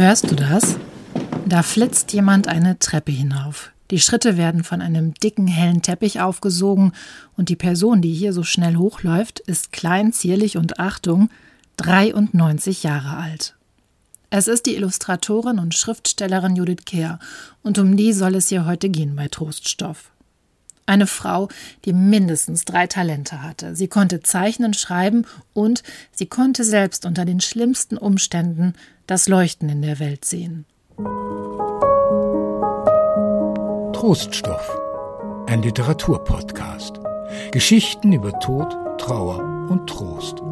Hörst du das? Da flitzt jemand eine Treppe hinauf. Die Schritte werden von einem dicken, hellen Teppich aufgesogen und die Person, die hier so schnell hochläuft, ist klein, zierlich und Achtung, 93 Jahre alt. Es ist die Illustratorin und Schriftstellerin Judith Kehr und um die soll es hier heute gehen bei Troststoff. Eine Frau, die mindestens drei Talente hatte. Sie konnte zeichnen, schreiben und sie konnte selbst unter den schlimmsten Umständen das Leuchten in der Welt sehen. Troststoff, ein Literaturpodcast. Geschichten über Tod, Trauer und Trost.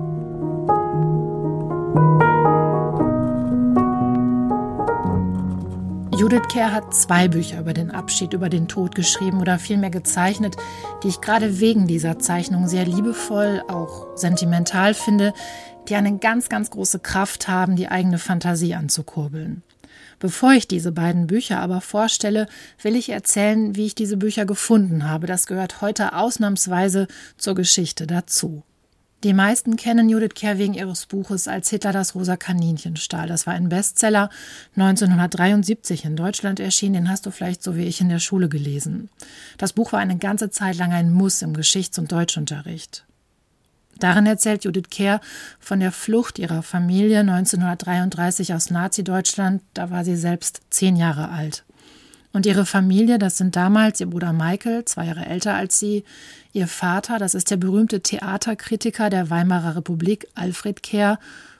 Judith Kerr hat zwei Bücher über den Abschied, über den Tod geschrieben oder vielmehr gezeichnet, die ich gerade wegen dieser Zeichnung sehr liebevoll, auch sentimental finde, die eine ganz, ganz große Kraft haben, die eigene Fantasie anzukurbeln. Bevor ich diese beiden Bücher aber vorstelle, will ich erzählen, wie ich diese Bücher gefunden habe. Das gehört heute ausnahmsweise zur Geschichte dazu. Die meisten kennen Judith Kerr wegen ihres Buches Als Hitler das rosa Kaninchen stahl. Das war ein Bestseller, 1973 in Deutschland erschienen. Den hast du vielleicht so wie ich in der Schule gelesen. Das Buch war eine ganze Zeit lang ein Muss im Geschichts- und Deutschunterricht. Darin erzählt Judith Kerr von der Flucht ihrer Familie 1933 aus Nazi-Deutschland. Da war sie selbst zehn Jahre alt. Und ihre Familie, das sind damals ihr Bruder Michael, zwei Jahre älter als sie, ihr Vater, das ist der berühmte Theaterkritiker der Weimarer Republik, Alfred Kerr,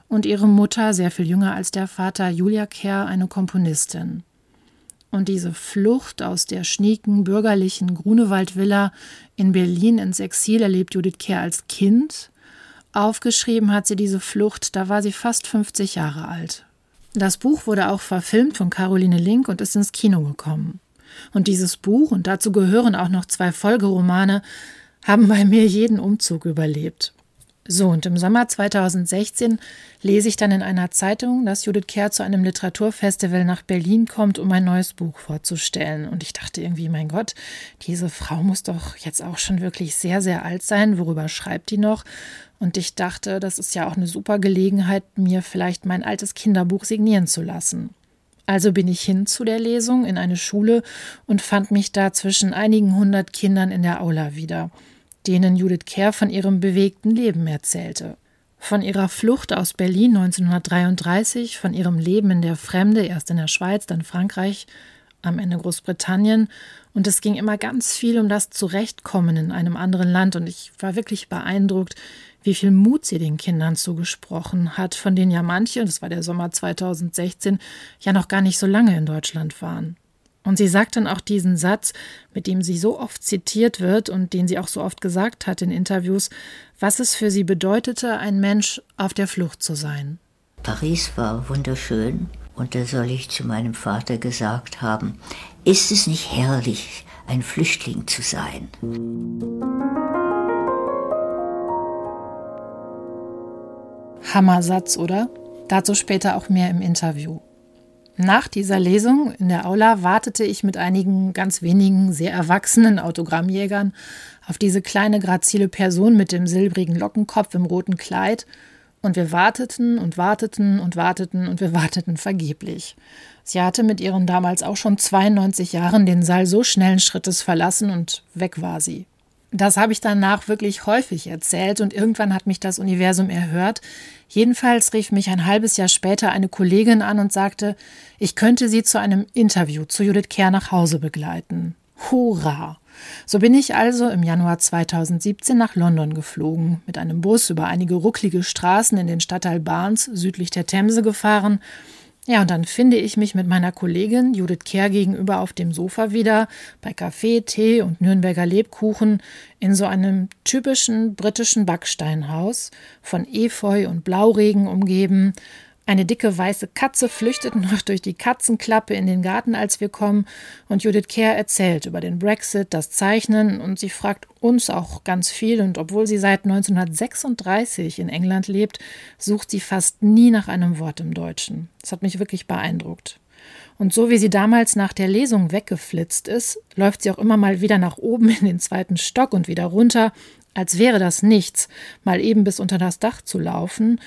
und ihre Mutter, sehr viel jünger als der Vater, Julia Kerr, eine Komponistin. Und diese Flucht aus der schnieken bürgerlichen Grunewald-Villa in Berlin ins Exil erlebt Judith Kerr als Kind. Aufgeschrieben hat sie diese Flucht, da war sie fast 50 Jahre alt. Das Buch wurde auch verfilmt von Caroline Link und ist ins Kino gekommen. Und dieses Buch, und dazu gehören auch noch zwei Folgeromane, haben bei mir jeden Umzug überlebt. So, und im Sommer 2016 lese ich dann in einer Zeitung, dass Judith Kerr zu einem Literaturfestival nach Berlin kommt, um ein neues Buch vorzustellen. Und ich dachte irgendwie, mein Gott, diese Frau muss doch jetzt auch schon wirklich sehr, sehr alt sein. Worüber schreibt die noch? Und ich dachte, das ist ja auch eine super Gelegenheit, mir vielleicht mein altes Kinderbuch signieren zu lassen. Also bin ich hin zu der Lesung in eine Schule und fand mich da zwischen einigen hundert Kindern in der Aula wieder denen Judith Kerr von ihrem bewegten Leben erzählte. Von ihrer Flucht aus Berlin 1933, von ihrem Leben in der Fremde, erst in der Schweiz, dann Frankreich, am Ende Großbritannien. Und es ging immer ganz viel um das Zurechtkommen in einem anderen Land. Und ich war wirklich beeindruckt, wie viel Mut sie den Kindern zugesprochen hat, von denen ja manche, das war der Sommer 2016, ja noch gar nicht so lange in Deutschland waren. Und sie sagt dann auch diesen Satz, mit dem sie so oft zitiert wird und den sie auch so oft gesagt hat in Interviews, was es für sie bedeutete, ein Mensch auf der Flucht zu sein. Paris war wunderschön und da soll ich zu meinem Vater gesagt haben, ist es nicht herrlich, ein Flüchtling zu sein? Hammersatz, oder? Dazu später auch mehr im Interview. Nach dieser Lesung in der Aula wartete ich mit einigen ganz wenigen sehr erwachsenen Autogrammjägern auf diese kleine grazile Person mit dem silbrigen Lockenkopf im roten Kleid, und wir warteten und warteten und warteten und wir warteten vergeblich. Sie hatte mit ihren damals auch schon 92 Jahren den Saal so schnellen Schrittes verlassen und weg war sie. Das habe ich danach wirklich häufig erzählt und irgendwann hat mich das Universum erhört. Jedenfalls rief mich ein halbes Jahr später eine Kollegin an und sagte, ich könnte sie zu einem Interview zu Judith Kerr nach Hause begleiten. Hurra! So bin ich also im Januar 2017 nach London geflogen, mit einem Bus über einige rucklige Straßen in den Stadtteil Barnes südlich der Themse gefahren ja, und dann finde ich mich mit meiner Kollegin Judith Kehr gegenüber auf dem Sofa wieder, bei Kaffee, Tee und Nürnberger Lebkuchen, in so einem typischen britischen Backsteinhaus, von Efeu und Blauregen umgeben, eine dicke weiße Katze flüchtet noch durch die Katzenklappe in den Garten, als wir kommen, und Judith Kerr erzählt über den Brexit, das Zeichnen, und sie fragt uns auch ganz viel, und obwohl sie seit 1936 in England lebt, sucht sie fast nie nach einem Wort im Deutschen. Das hat mich wirklich beeindruckt. Und so wie sie damals nach der Lesung weggeflitzt ist, läuft sie auch immer mal wieder nach oben in den zweiten Stock und wieder runter, als wäre das nichts, mal eben bis unter das Dach zu laufen,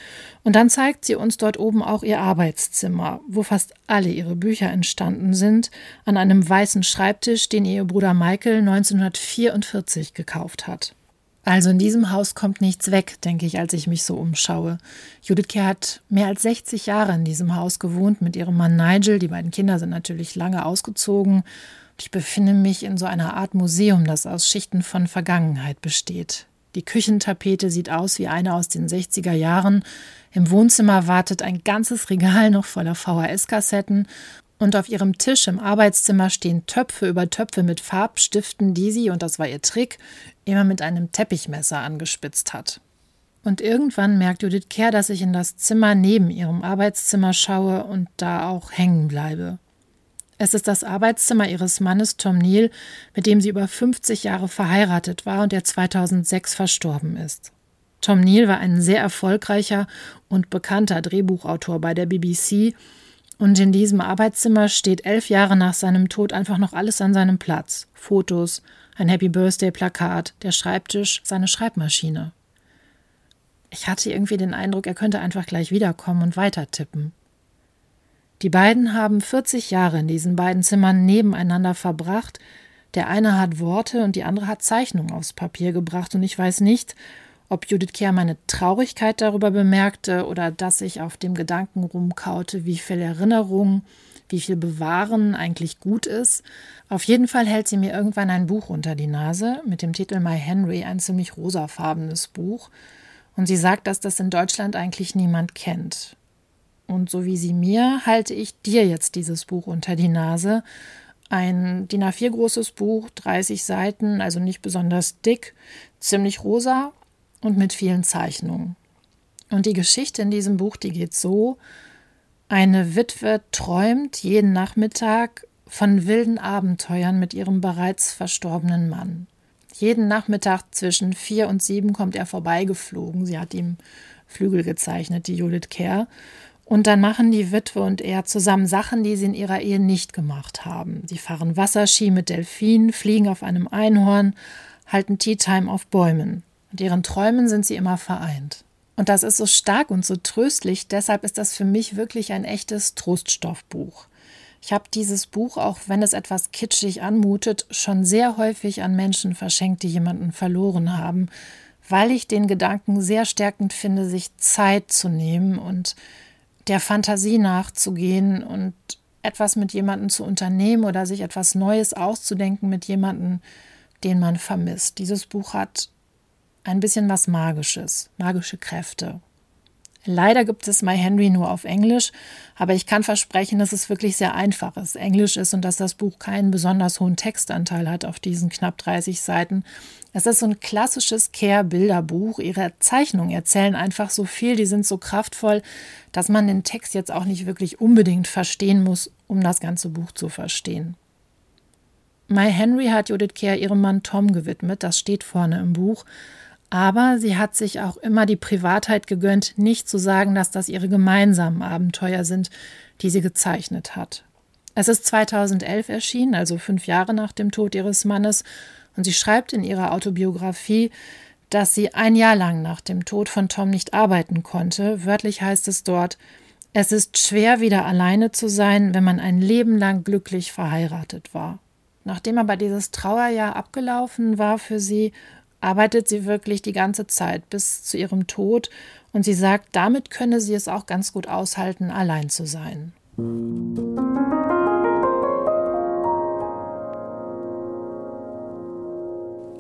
und dann zeigt sie uns dort oben auch ihr Arbeitszimmer, wo fast alle ihre Bücher entstanden sind, an einem weißen Schreibtisch, den ihr Bruder Michael 1944 gekauft hat. Also in diesem Haus kommt nichts weg, denke ich, als ich mich so umschaue. Judith Kerr hat mehr als 60 Jahre in diesem Haus gewohnt mit ihrem Mann Nigel. Die beiden Kinder sind natürlich lange ausgezogen. Ich befinde mich in so einer Art Museum, das aus Schichten von Vergangenheit besteht. Die Küchentapete sieht aus wie eine aus den 60er Jahren. Im Wohnzimmer wartet ein ganzes Regal noch voller VHS-Kassetten und auf ihrem Tisch im Arbeitszimmer stehen Töpfe über Töpfe mit Farbstiften, die sie, und das war ihr Trick, immer mit einem Teppichmesser angespitzt hat. Und irgendwann merkt Judith Kerr, dass ich in das Zimmer neben ihrem Arbeitszimmer schaue und da auch hängen bleibe. Es ist das Arbeitszimmer ihres Mannes Tom Neal, mit dem sie über 50 Jahre verheiratet war und der 2006 verstorben ist. Tom Neal war ein sehr erfolgreicher und bekannter Drehbuchautor bei der BBC und in diesem Arbeitszimmer steht elf Jahre nach seinem Tod einfach noch alles an seinem Platz. Fotos, ein Happy Birthday Plakat, der Schreibtisch, seine Schreibmaschine. Ich hatte irgendwie den Eindruck, er könnte einfach gleich wiederkommen und weiter tippen. Die beiden haben 40 Jahre in diesen beiden Zimmern nebeneinander verbracht. Der eine hat Worte und die andere hat Zeichnungen aufs Papier gebracht, und ich weiß nicht, ob Judith Kehr meine Traurigkeit darüber bemerkte oder dass ich auf dem Gedanken rumkaute, wie viel Erinnerung, wie viel Bewahren eigentlich gut ist. Auf jeden Fall hält sie mir irgendwann ein Buch unter die Nase mit dem Titel My Henry, ein ziemlich rosafarbenes Buch. Und sie sagt, dass das in Deutschland eigentlich niemand kennt. Und so wie sie mir, halte ich dir jetzt dieses Buch unter die Nase. Ein DIN A4 großes Buch, 30 Seiten, also nicht besonders dick, ziemlich rosa und mit vielen Zeichnungen. Und die Geschichte in diesem Buch, die geht so: Eine Witwe träumt jeden Nachmittag von wilden Abenteuern mit ihrem bereits verstorbenen Mann. Jeden Nachmittag zwischen vier und sieben kommt er vorbeigeflogen. Sie hat ihm Flügel gezeichnet, die Judith Kerr. Und dann machen die Witwe und er zusammen Sachen, die sie in ihrer Ehe nicht gemacht haben. Sie fahren Wasserski mit Delfinen, fliegen auf einem Einhorn, halten Tea Time auf Bäumen. Mit ihren Träumen sind sie immer vereint. Und das ist so stark und so tröstlich, deshalb ist das für mich wirklich ein echtes Troststoffbuch. Ich habe dieses Buch, auch wenn es etwas kitschig anmutet, schon sehr häufig an Menschen verschenkt, die jemanden verloren haben, weil ich den Gedanken sehr stärkend finde, sich Zeit zu nehmen und der Fantasie nachzugehen und etwas mit jemandem zu unternehmen oder sich etwas Neues auszudenken mit jemandem, den man vermisst. Dieses Buch hat ein bisschen was Magisches, magische Kräfte. Leider gibt es My Henry nur auf Englisch, aber ich kann versprechen, dass es wirklich sehr einfaches Englisch ist und dass das Buch keinen besonders hohen Textanteil hat auf diesen knapp 30 Seiten. Es ist so ein klassisches Care-Bilderbuch. Ihre Zeichnungen erzählen einfach so viel, die sind so kraftvoll, dass man den Text jetzt auch nicht wirklich unbedingt verstehen muss, um das ganze Buch zu verstehen. My Henry hat Judith Kerr ihrem Mann Tom gewidmet, das steht vorne im Buch. Aber sie hat sich auch immer die Privatheit gegönnt, nicht zu sagen, dass das ihre gemeinsamen Abenteuer sind, die sie gezeichnet hat. Es ist 2011 erschienen, also fünf Jahre nach dem Tod ihres Mannes, und sie schreibt in ihrer Autobiografie, dass sie ein Jahr lang nach dem Tod von Tom nicht arbeiten konnte. Wörtlich heißt es dort, es ist schwer, wieder alleine zu sein, wenn man ein Leben lang glücklich verheiratet war. Nachdem aber dieses Trauerjahr abgelaufen war für sie arbeitet sie wirklich die ganze Zeit bis zu ihrem Tod und sie sagt, damit könne sie es auch ganz gut aushalten, allein zu sein.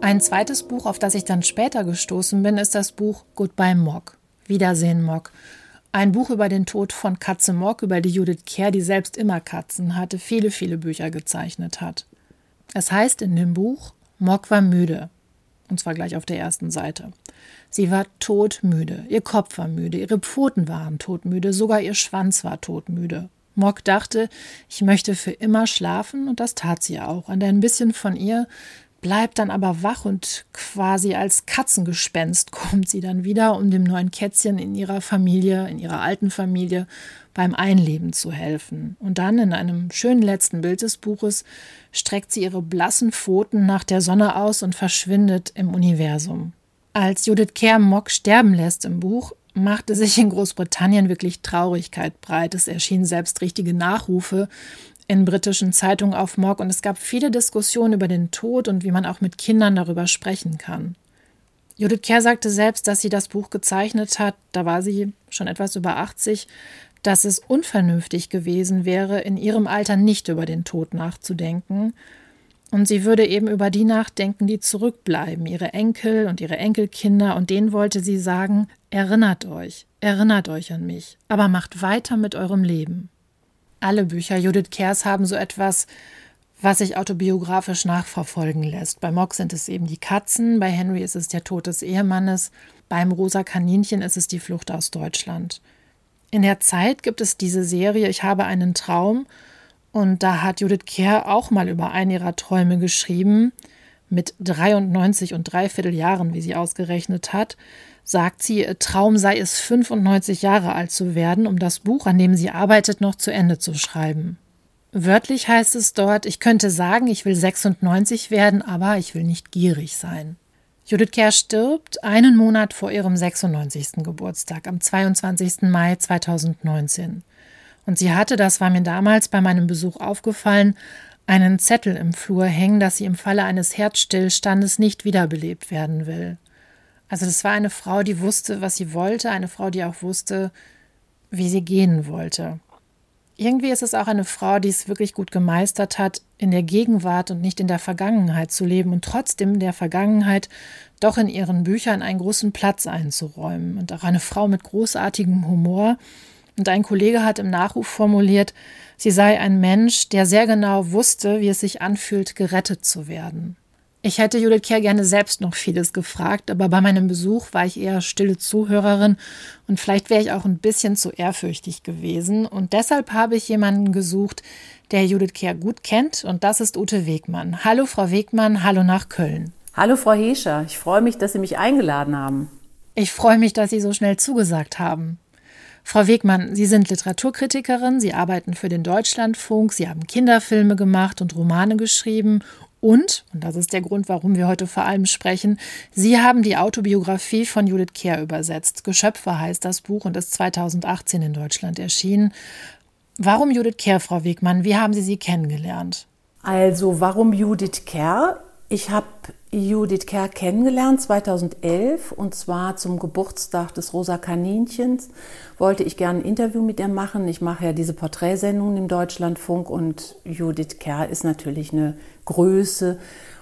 Ein zweites Buch, auf das ich dann später gestoßen bin, ist das Buch Goodbye Mock. Wiedersehen Mock. Ein Buch über den Tod von Katze Mock, über die Judith Kerr, die selbst immer Katzen hatte, viele, viele Bücher gezeichnet hat. Es heißt in dem Buch, Mock war müde und zwar gleich auf der ersten Seite. Sie war todmüde, ihr Kopf war müde, ihre Pfoten waren todmüde, sogar ihr Schwanz war todmüde. Mock dachte, ich möchte für immer schlafen, und das tat sie auch. Und ein bisschen von ihr bleibt dann aber wach und quasi als Katzengespenst kommt sie dann wieder, um dem neuen Kätzchen in ihrer Familie, in ihrer alten Familie beim Einleben zu helfen. Und dann in einem schönen letzten Bild des Buches streckt sie ihre blassen Pfoten nach der Sonne aus und verschwindet im Universum. Als Judith Kerr Mock sterben lässt im Buch, machte sich in Großbritannien wirklich Traurigkeit breit. Es erschienen selbst richtige Nachrufe in britischen Zeitungen auf Mock und es gab viele Diskussionen über den Tod und wie man auch mit Kindern darüber sprechen kann. Judith Kerr sagte selbst, dass sie das Buch gezeichnet hat, da war sie schon etwas über 80, dass es unvernünftig gewesen wäre, in ihrem Alter nicht über den Tod nachzudenken. Und sie würde eben über die nachdenken, die zurückbleiben, ihre Enkel und ihre Enkelkinder, und denen wollte sie sagen, erinnert euch, erinnert euch an mich, aber macht weiter mit eurem Leben. Alle Bücher Judith Kers haben so etwas, was sich autobiografisch nachverfolgen lässt. Bei Mock sind es eben die Katzen, bei Henry ist es der Tod des Ehemannes, beim Rosa Kaninchen ist es die Flucht aus Deutschland. In der Zeit gibt es diese Serie Ich habe einen Traum und da hat Judith Kerr auch mal über einen ihrer Träume geschrieben. Mit 93 und dreiviertel Jahren, wie sie ausgerechnet hat, sagt sie, ihr Traum sei es, 95 Jahre alt zu werden, um das Buch, an dem sie arbeitet, noch zu Ende zu schreiben. Wörtlich heißt es dort, ich könnte sagen, ich will 96 werden, aber ich will nicht gierig sein. Judith Kerr stirbt einen Monat vor ihrem 96. Geburtstag, am 22. Mai 2019. Und sie hatte, das war mir damals bei meinem Besuch aufgefallen, einen Zettel im Flur hängen, dass sie im Falle eines Herzstillstandes nicht wiederbelebt werden will. Also das war eine Frau, die wusste, was sie wollte, eine Frau, die auch wusste, wie sie gehen wollte irgendwie ist es auch eine Frau, die es wirklich gut gemeistert hat, in der Gegenwart und nicht in der Vergangenheit zu leben und trotzdem der Vergangenheit doch in ihren Büchern einen großen Platz einzuräumen. Und auch eine Frau mit großartigem Humor. Und ein Kollege hat im Nachruf formuliert, sie sei ein Mensch, der sehr genau wusste, wie es sich anfühlt, gerettet zu werden. Ich hätte Judith Kerr gerne selbst noch vieles gefragt, aber bei meinem Besuch war ich eher stille Zuhörerin und vielleicht wäre ich auch ein bisschen zu ehrfürchtig gewesen. Und deshalb habe ich jemanden gesucht, der Judith Kerr gut kennt und das ist Ute Wegmann. Hallo Frau Wegmann, hallo nach Köln. Hallo Frau Hescher, ich freue mich, dass Sie mich eingeladen haben. Ich freue mich, dass Sie so schnell zugesagt haben. Frau Wegmann, Sie sind Literaturkritikerin, Sie arbeiten für den Deutschlandfunk, Sie haben Kinderfilme gemacht und Romane geschrieben und, und das ist der Grund, warum wir heute vor allem sprechen, Sie haben die Autobiografie von Judith Kehr übersetzt. Geschöpfe heißt das Buch und ist 2018 in Deutschland erschienen. Warum Judith Kehr, Frau Wegmann? Wie haben Sie sie kennengelernt? Also, warum Judith Kerr? Ich habe Judith Kerr kennengelernt 2011 und zwar zum Geburtstag des Rosa Kaninchens. Wollte ich gerne ein Interview mit ihr machen. Ich mache ja diese Porträtsendungen im Deutschlandfunk und Judith Kerr ist natürlich eine Größe.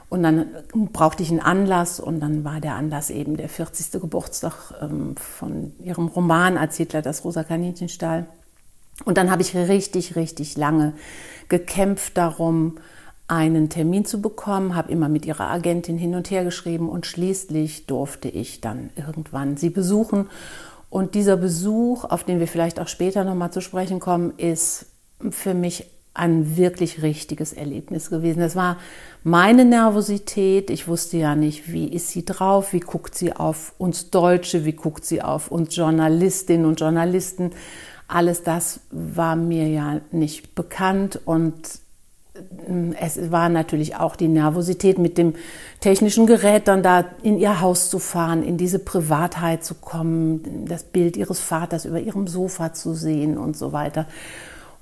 Und dann brauchte ich einen Anlass und dann war der Anlass eben der 40. Geburtstag ähm, von ihrem Roman als Hitler das Rosa Kaninchenstall. Und dann habe ich richtig, richtig lange gekämpft darum, einen Termin zu bekommen, habe immer mit ihrer Agentin hin und her geschrieben und schließlich durfte ich dann irgendwann sie besuchen. Und dieser Besuch, auf den wir vielleicht auch später nochmal zu sprechen kommen, ist für mich ein wirklich richtiges Erlebnis gewesen. Das war meine Nervosität. Ich wusste ja nicht, wie ist sie drauf, wie guckt sie auf uns Deutsche, wie guckt sie auf uns Journalistinnen und Journalisten. Alles das war mir ja nicht bekannt und ähm, es war natürlich auch die Nervosität mit dem technischen Gerät dann da in ihr Haus zu fahren, in diese Privatheit zu kommen, das Bild ihres Vaters über ihrem Sofa zu sehen und so weiter.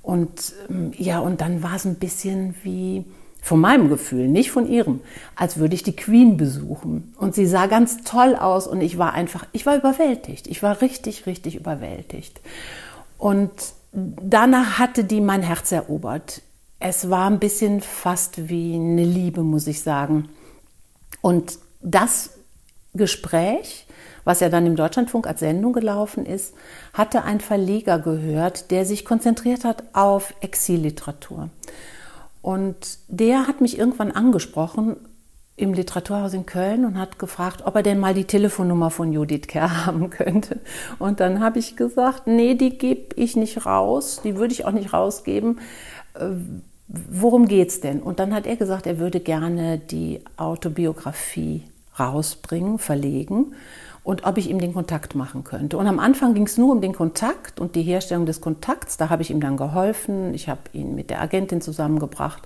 Und ähm, ja, und dann war es ein bisschen wie von meinem Gefühl, nicht von ihrem, als würde ich die Queen besuchen. Und sie sah ganz toll aus und ich war einfach, ich war überwältigt. Ich war richtig, richtig überwältigt. Und danach hatte die mein Herz erobert. Es war ein bisschen fast wie eine Liebe, muss ich sagen. Und das Gespräch, was ja dann im Deutschlandfunk als Sendung gelaufen ist, hatte ein Verleger gehört, der sich konzentriert hat auf Exilliteratur. Und der hat mich irgendwann angesprochen im Literaturhaus in Köln und hat gefragt, ob er denn mal die Telefonnummer von Judith Kerr haben könnte. Und dann habe ich gesagt, nee, die gebe ich nicht raus, die würde ich auch nicht rausgeben äh, worum geht's denn? Und dann hat er gesagt, er würde gerne die Autobiografie rausbringen, verlegen und ob ich ihm den Kontakt machen könnte. Und am Anfang ging es nur um den Kontakt und die Herstellung des Kontakts. Da habe ich ihm dann geholfen. Ich habe ihn mit der Agentin zusammengebracht.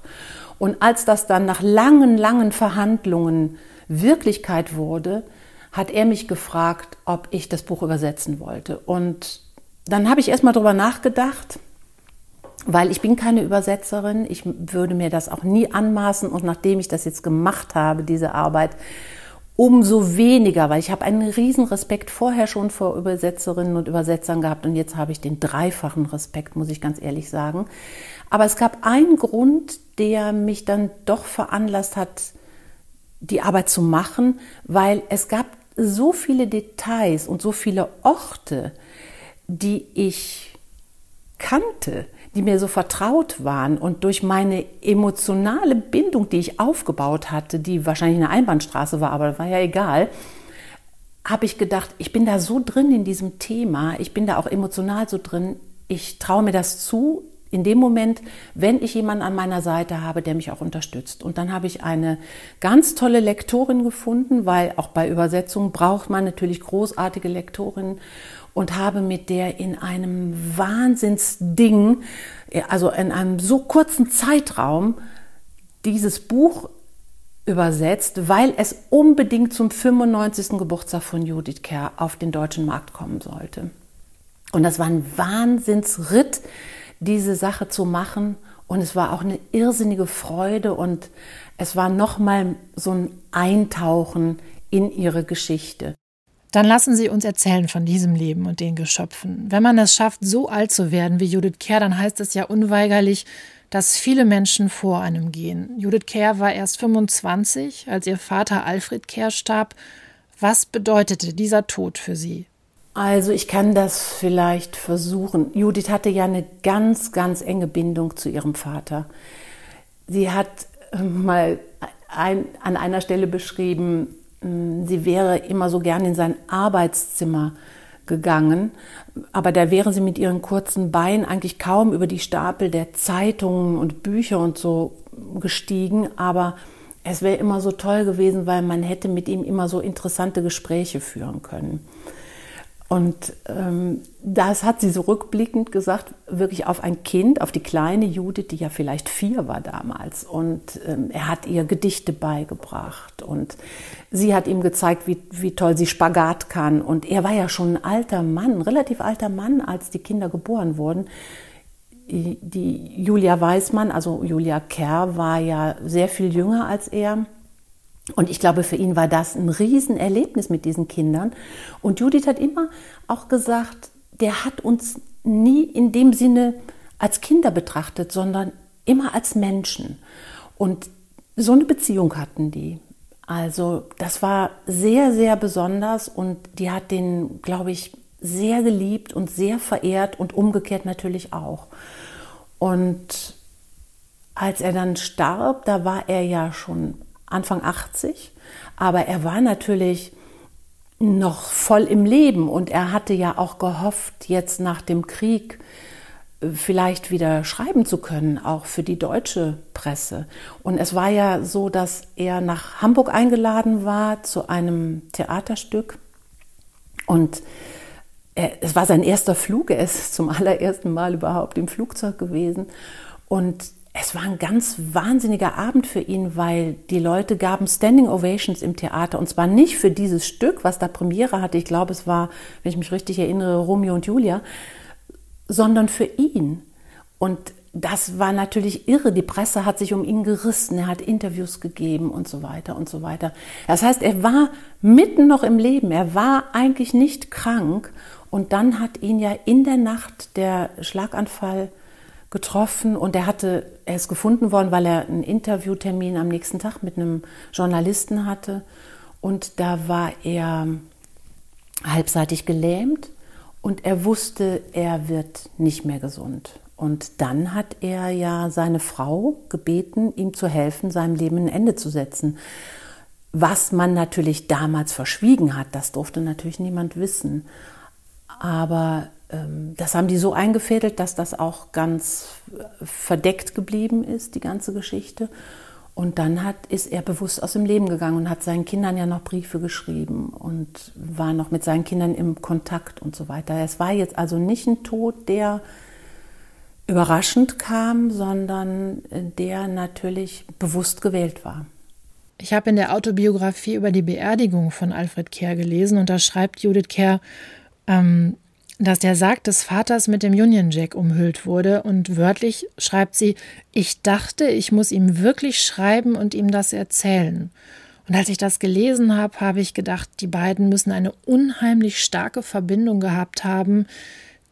Und als das dann nach langen, langen Verhandlungen Wirklichkeit wurde, hat er mich gefragt, ob ich das Buch übersetzen wollte. Und dann habe ich erstmal drüber nachgedacht, weil ich bin keine Übersetzerin. Ich würde mir das auch nie anmaßen. Und nachdem ich das jetzt gemacht habe, diese Arbeit, umso weniger, weil ich habe einen riesen Respekt vorher schon vor Übersetzerinnen und Übersetzern gehabt und jetzt habe ich den dreifachen Respekt, muss ich ganz ehrlich sagen. Aber es gab einen Grund, der mich dann doch veranlasst hat, die Arbeit zu machen, weil es gab so viele Details und so viele Orte, die ich kannte, die mir so vertraut waren und durch meine emotionale Bindung, die ich aufgebaut hatte, die wahrscheinlich eine Einbahnstraße war, aber war ja egal, habe ich gedacht, ich bin da so drin in diesem Thema, ich bin da auch emotional so drin, ich traue mir das zu, in dem Moment, wenn ich jemanden an meiner Seite habe, der mich auch unterstützt. Und dann habe ich eine ganz tolle Lektorin gefunden, weil auch bei Übersetzungen braucht man natürlich großartige Lektorinnen und habe mit der in einem Wahnsinnsding, also in einem so kurzen Zeitraum, dieses Buch übersetzt, weil es unbedingt zum 95. Geburtstag von Judith Kerr auf den deutschen Markt kommen sollte. Und das war ein Wahnsinnsritt, diese Sache zu machen. Und es war auch eine irrsinnige Freude und es war nochmal so ein Eintauchen in ihre Geschichte. Dann lassen Sie uns erzählen von diesem Leben und den Geschöpfen. Wenn man es schafft, so alt zu werden wie Judith Kerr, dann heißt es ja unweigerlich, dass viele Menschen vor einem gehen. Judith Kerr war erst 25, als ihr Vater Alfred Kerr starb. Was bedeutete dieser Tod für sie? Also ich kann das vielleicht versuchen. Judith hatte ja eine ganz, ganz enge Bindung zu ihrem Vater. Sie hat äh, mal ein, an einer Stelle beschrieben, sie wäre immer so gern in sein Arbeitszimmer gegangen, aber da wäre sie mit ihren kurzen Beinen eigentlich kaum über die Stapel der Zeitungen und Bücher und so gestiegen, aber es wäre immer so toll gewesen, weil man hätte mit ihm immer so interessante Gespräche führen können. Und ähm, das hat sie so rückblickend gesagt, wirklich auf ein Kind, auf die kleine Judith, die ja vielleicht vier war damals. Und ähm, er hat ihr Gedichte beigebracht und sie hat ihm gezeigt, wie, wie toll sie Spagat kann. Und er war ja schon ein alter Mann, relativ alter Mann, als die Kinder geboren wurden. Die Julia Weismann, also Julia Kerr, war ja sehr viel jünger als er. Und ich glaube, für ihn war das ein Riesenerlebnis mit diesen Kindern. Und Judith hat immer auch gesagt, der hat uns nie in dem Sinne als Kinder betrachtet, sondern immer als Menschen. Und so eine Beziehung hatten die. Also das war sehr, sehr besonders und die hat den, glaube ich, sehr geliebt und sehr verehrt und umgekehrt natürlich auch. Und als er dann starb, da war er ja schon Anfang 80, aber er war natürlich noch voll im Leben und er hatte ja auch gehofft, jetzt nach dem Krieg äh, vielleicht wieder schreiben zu können, auch für die deutsche Presse. Und es war ja so, dass er nach Hamburg eingeladen war zu einem Theaterstück. Und er, es war sein erster Flug, er ist zum allerersten Mal überhaupt im Flugzeug gewesen. Und es war ein ganz wahnsinniger Abend für ihn, weil die Leute gaben Standing Ovations im Theater und zwar nicht für dieses Stück, was da Premiere hatte. Ich glaube, es war, wenn ich mich richtig erinnere, Romeo und Julia, sondern für ihn. Und das war natürlich irre. Die Presse hat sich um ihn gerissen. Er hat Interviews gegeben und so weiter und so weiter. Das heißt, er war mitten noch im Leben. Er war eigentlich nicht krank. Und dann hat ihn ja in der Nacht der Schlaganfall getroffen und er hatte, er ist gefunden worden, weil er einen Interviewtermin am nächsten Tag mit einem Journalisten hatte und da war er halbseitig gelähmt und er wusste, er wird nicht mehr gesund. Und dann hat er ja seine Frau gebeten, ihm zu helfen, seinem Leben ein Ende zu setzen. Was man natürlich damals verschwiegen hat, das durfte natürlich niemand wissen. Aber das haben die so eingefädelt, dass das auch ganz verdeckt geblieben ist, die ganze Geschichte. Und dann hat, ist er bewusst aus dem Leben gegangen und hat seinen Kindern ja noch Briefe geschrieben und war noch mit seinen Kindern im Kontakt und so weiter. Es war jetzt also nicht ein Tod, der überraschend kam, sondern der natürlich bewusst gewählt war. Ich habe in der Autobiografie über die Beerdigung von Alfred Kerr gelesen und da schreibt Judith Kerr, ähm, dass der Sarg des Vaters mit dem Union Jack umhüllt wurde und wörtlich schreibt sie, ich dachte, ich muss ihm wirklich schreiben und ihm das erzählen. Und als ich das gelesen habe, habe ich gedacht, die beiden müssen eine unheimlich starke Verbindung gehabt haben,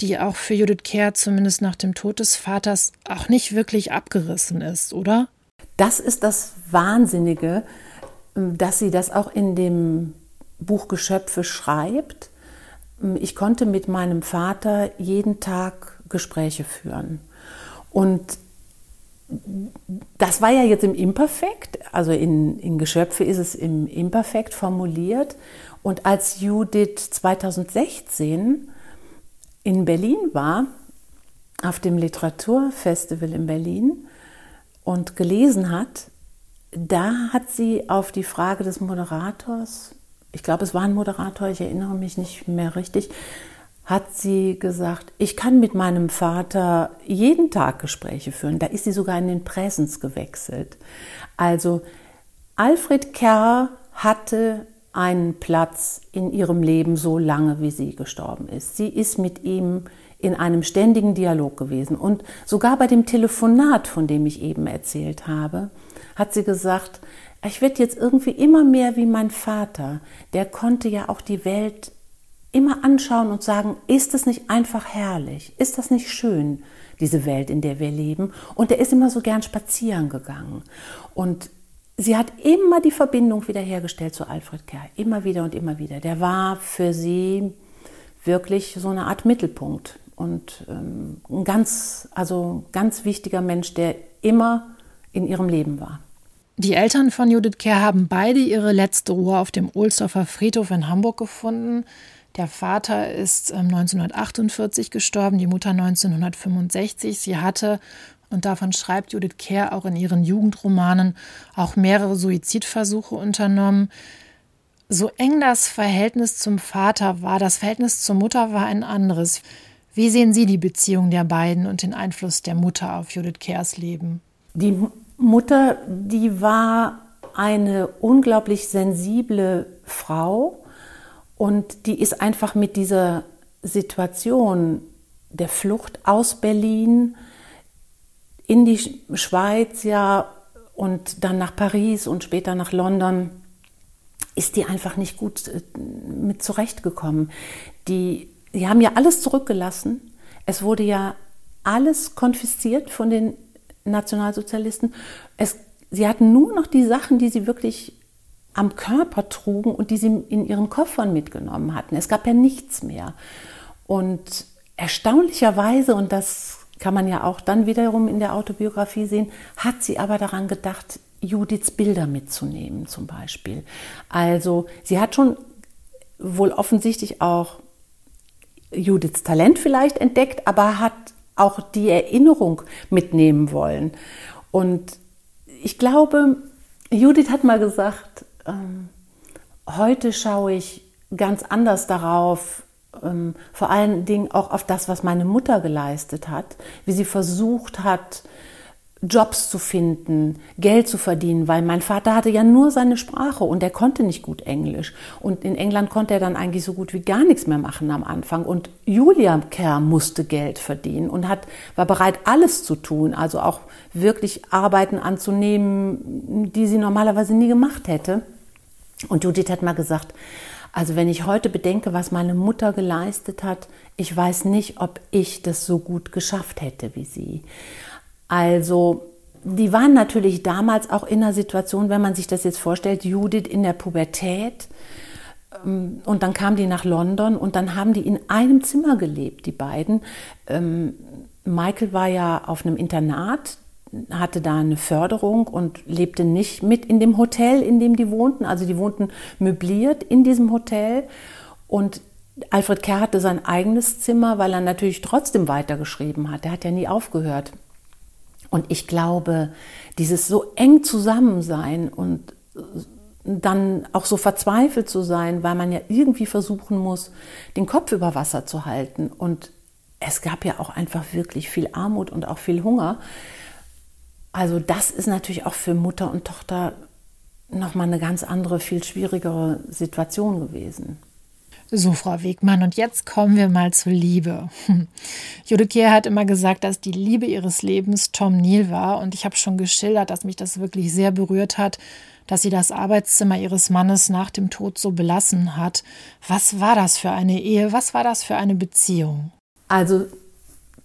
die auch für Judith Kerr zumindest nach dem Tod des Vaters auch nicht wirklich abgerissen ist, oder? Das ist das Wahnsinnige, dass sie das auch in dem Buch Geschöpfe schreibt ich konnte mit meinem Vater jeden Tag Gespräche führen. Und das war ja jetzt im Imperfekt, also in, in Geschöpfe ist es im Imperfekt formuliert. Und als Judith 2016 in Berlin war, auf dem Literaturfestival in Berlin und gelesen hat, da hat sie auf die Frage des Moderators ich glaube, es war ein Moderator, ich erinnere mich nicht mehr richtig, hat sie gesagt, ich kann mit meinem Vater jeden Tag Gespräche führen. Da ist sie sogar in den Präsens gewechselt. Also Alfred Kerr hatte einen Platz in ihrem Leben so lange, wie sie gestorben ist. Sie ist mit ihm in einem ständigen Dialog gewesen. Und sogar bei dem Telefonat, von dem ich eben erzählt habe, hat sie gesagt, ich werde jetzt irgendwie immer mehr wie mein Vater. Der konnte ja auch die Welt immer anschauen und sagen, ist das nicht einfach herrlich? Ist das nicht schön, diese Welt, in der wir leben? Und er ist immer so gern spazieren gegangen. Und sie hat immer die Verbindung wiederhergestellt zu Alfred Kerr. Immer wieder und immer wieder. Der war für sie wirklich so eine Art Mittelpunkt und ähm, ein ganz, also ganz wichtiger Mensch, der immer in ihrem Leben war. Die Eltern von Judith Kerr haben beide ihre letzte Ruhe auf dem Ohlsdorfer Friedhof in Hamburg gefunden. Der Vater ist 1948 ähm, gestorben, die Mutter 1965. Sie hatte, und davon schreibt Judith Kerr auch in ihren Jugendromanen, auch mehrere Suizidversuche unternommen. So eng das Verhältnis zum Vater war, das Verhältnis zur Mutter war ein anderes. Wie sehen Sie die Beziehung der beiden und den Einfluss der Mutter auf Judith Kerrs Leben? Die Mutter, die war eine unglaublich sensible Frau und die ist einfach mit dieser Situation der Flucht aus Berlin in die Schweiz ja und dann nach Paris und später nach London ist die einfach nicht gut äh, mit zurechtgekommen. Die, die haben ja alles zurückgelassen. Es wurde ja alles konfisziert von den Nationalsozialisten. Es, sie hatten nur noch die Sachen, die sie wirklich am Körper trugen und die sie in ihren Koffern mitgenommen hatten. Es gab ja nichts mehr. Und erstaunlicherweise, und das kann man ja auch dann wiederum in der Autobiografie sehen, hat sie aber daran gedacht, Judiths Bilder mitzunehmen zum Beispiel. Also sie hat schon wohl offensichtlich auch Judiths Talent vielleicht entdeckt, aber hat auch die Erinnerung mitnehmen wollen. Und ich glaube, Judith hat mal gesagt, ähm, heute schaue ich ganz anders darauf, ähm, vor allen Dingen auch auf das, was meine Mutter geleistet hat, wie sie versucht hat, Jobs zu finden, Geld zu verdienen, weil mein Vater hatte ja nur seine Sprache und er konnte nicht gut Englisch. Und in England konnte er dann eigentlich so gut wie gar nichts mehr machen am Anfang. Und Julia Kerr musste Geld verdienen und hat, war bereit, alles zu tun, also auch wirklich Arbeiten anzunehmen, die sie normalerweise nie gemacht hätte. Und Judith hat mal gesagt, also wenn ich heute bedenke, was meine Mutter geleistet hat, ich weiß nicht, ob ich das so gut geschafft hätte wie sie. Also die waren natürlich damals auch in einer Situation, wenn man sich das jetzt vorstellt, Judith in der Pubertät. Ähm, und dann kam die nach London und dann haben die in einem Zimmer gelebt, die beiden. Ähm, Michael war ja auf einem Internat, hatte da eine Förderung und lebte nicht mit in dem Hotel, in dem die wohnten. Also die wohnten möbliert in diesem Hotel. Und Alfred Kerr hatte sein eigenes Zimmer, weil er natürlich trotzdem weitergeschrieben hat. Er hat ja nie aufgehört. Und ich glaube, dieses so eng Zusammensein und dann auch so verzweifelt zu sein, weil man ja irgendwie versuchen muss, den Kopf über Wasser zu halten. Und es gab ja auch einfach wirklich viel Armut und auch viel Hunger. Also das ist natürlich auch für Mutter und Tochter nochmal eine ganz andere, viel schwierigere Situation gewesen. So, Frau Wegmann, und jetzt kommen wir mal zur Liebe. Jude Kehr hat immer gesagt, dass die Liebe ihres Lebens Tom Neal war. Und ich habe schon geschildert, dass mich das wirklich sehr berührt hat, dass sie das Arbeitszimmer ihres Mannes nach dem Tod so belassen hat. Was war das für eine Ehe? Was war das für eine Beziehung? Also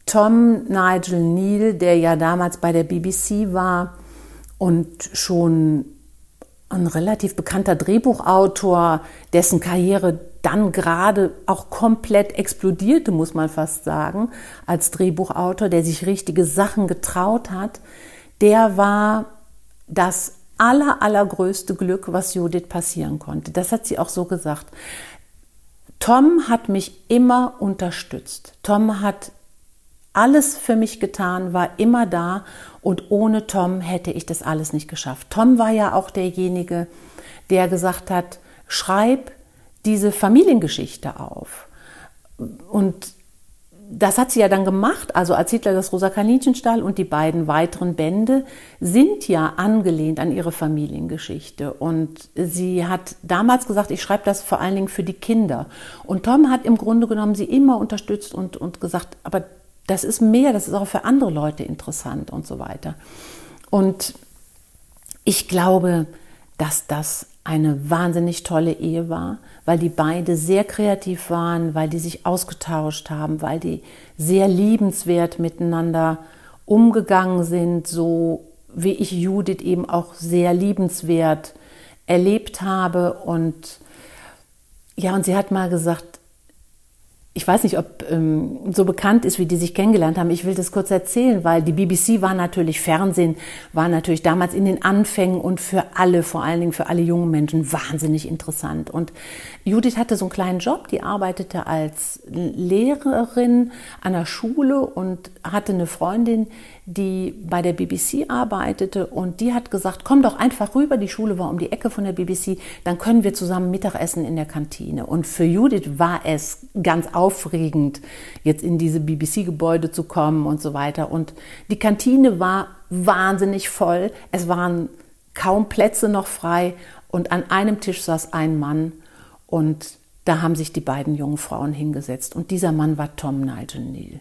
Tom Nigel Neal, der ja damals bei der BBC war und schon ein relativ bekannter Drehbuchautor, dessen Karriere dann gerade auch komplett explodierte, muss man fast sagen, als Drehbuchautor, der sich richtige Sachen getraut hat, der war das aller, allergrößte Glück, was Judith passieren konnte. Das hat sie auch so gesagt. Tom hat mich immer unterstützt. Tom hat alles für mich getan, war immer da und ohne Tom hätte ich das alles nicht geschafft. Tom war ja auch derjenige, der gesagt hat, schreib diese Familiengeschichte auf. Und das hat sie ja dann gemacht. Also als Hitler das Rosa Kaninchenstall und die beiden weiteren Bände sind ja angelehnt an ihre Familiengeschichte. Und sie hat damals gesagt, ich schreibe das vor allen Dingen für die Kinder. Und Tom hat im Grunde genommen sie immer unterstützt und, und gesagt, aber das ist mehr, das ist auch für andere Leute interessant und so weiter. Und ich glaube, dass das eine wahnsinnig tolle Ehe war, weil die beide sehr kreativ waren, weil die sich ausgetauscht haben, weil die sehr liebenswert miteinander umgegangen sind, so wie ich Judith eben auch sehr liebenswert erlebt habe. Und ja, und sie hat mal gesagt, ich weiß nicht, ob ähm, so bekannt ist, wie die sich kennengelernt haben. Ich will das kurz erzählen, weil die BBC war natürlich Fernsehen, war natürlich damals in den Anfängen und für alle, vor allen Dingen für alle jungen Menschen, wahnsinnig interessant. Und Judith hatte so einen kleinen Job, die arbeitete als Lehrerin an der Schule und hatte eine Freundin, die bei der BBC arbeitete und die hat gesagt, komm doch einfach rüber, die Schule war um die Ecke von der BBC, dann können wir zusammen Mittagessen in der Kantine. Und für Judith war es ganz aufregend, jetzt in diese BBC-Gebäude zu kommen und so weiter. Und die Kantine war wahnsinnig voll, es waren kaum Plätze noch frei und an einem Tisch saß ein Mann und da haben sich die beiden jungen Frauen hingesetzt und dieser Mann war Tom Nigel Neal.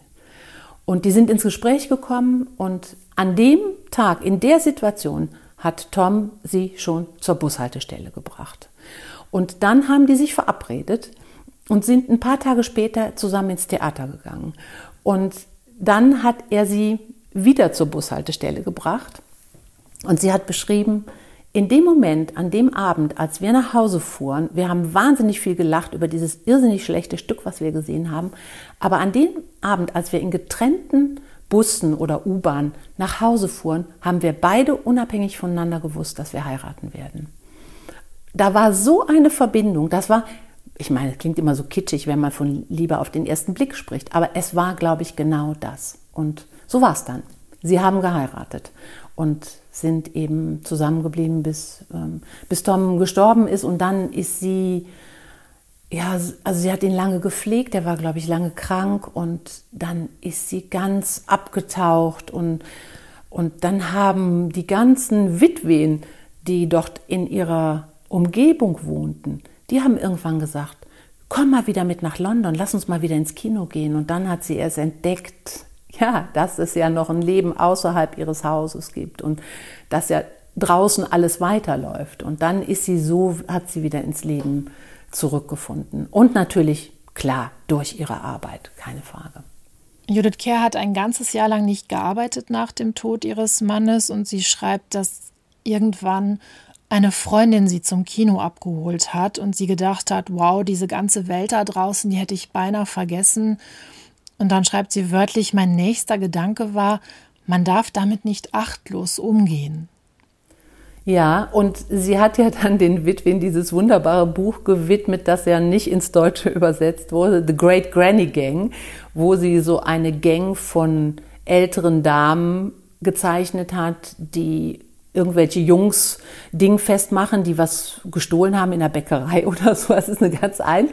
Und die sind ins Gespräch gekommen und an dem Tag, in der Situation, hat Tom sie schon zur Bushaltestelle gebracht. Und dann haben die sich verabredet und sind ein paar Tage später zusammen ins Theater gegangen. Und dann hat er sie wieder zur Bushaltestelle gebracht und sie hat beschrieben, in dem Moment, an dem Abend, als wir nach Hause fuhren, wir haben wahnsinnig viel gelacht über dieses irrsinnig schlechte Stück, was wir gesehen haben, aber an dem Abend, als wir in getrennten Bussen oder U-Bahn nach Hause fuhren, haben wir beide unabhängig voneinander gewusst, dass wir heiraten werden. Da war so eine Verbindung, das war, ich meine, es klingt immer so kitschig, wenn man von Liebe auf den ersten Blick spricht, aber es war, glaube ich, genau das. Und so war es dann. Sie haben geheiratet und sind eben zusammengeblieben, bis, ähm, bis Tom gestorben ist. Und dann ist sie, ja, also sie hat ihn lange gepflegt, er war, glaube ich, lange krank. Und dann ist sie ganz abgetaucht. Und, und dann haben die ganzen Witwen, die dort in ihrer Umgebung wohnten, die haben irgendwann gesagt, komm mal wieder mit nach London, lass uns mal wieder ins Kino gehen. Und dann hat sie erst entdeckt, ja, dass es ja noch ein Leben außerhalb ihres Hauses gibt und dass ja draußen alles weiterläuft. Und dann ist sie so, hat sie wieder ins Leben zurückgefunden. Und natürlich, klar, durch ihre Arbeit, keine Frage. Judith Kerr hat ein ganzes Jahr lang nicht gearbeitet nach dem Tod ihres Mannes und sie schreibt, dass irgendwann eine Freundin sie zum Kino abgeholt hat und sie gedacht hat, wow, diese ganze Welt da draußen, die hätte ich beinahe vergessen. Und dann schreibt sie wörtlich, mein nächster Gedanke war, man darf damit nicht achtlos umgehen. Ja, und sie hat ja dann den Witwen dieses wunderbare Buch gewidmet, das ja nicht ins Deutsche übersetzt wurde, The Great Granny Gang, wo sie so eine Gang von älteren Damen gezeichnet hat, die irgendwelche Jungs dingfest machen, die was gestohlen haben in der Bäckerei oder so. Das ist eine ganz ein,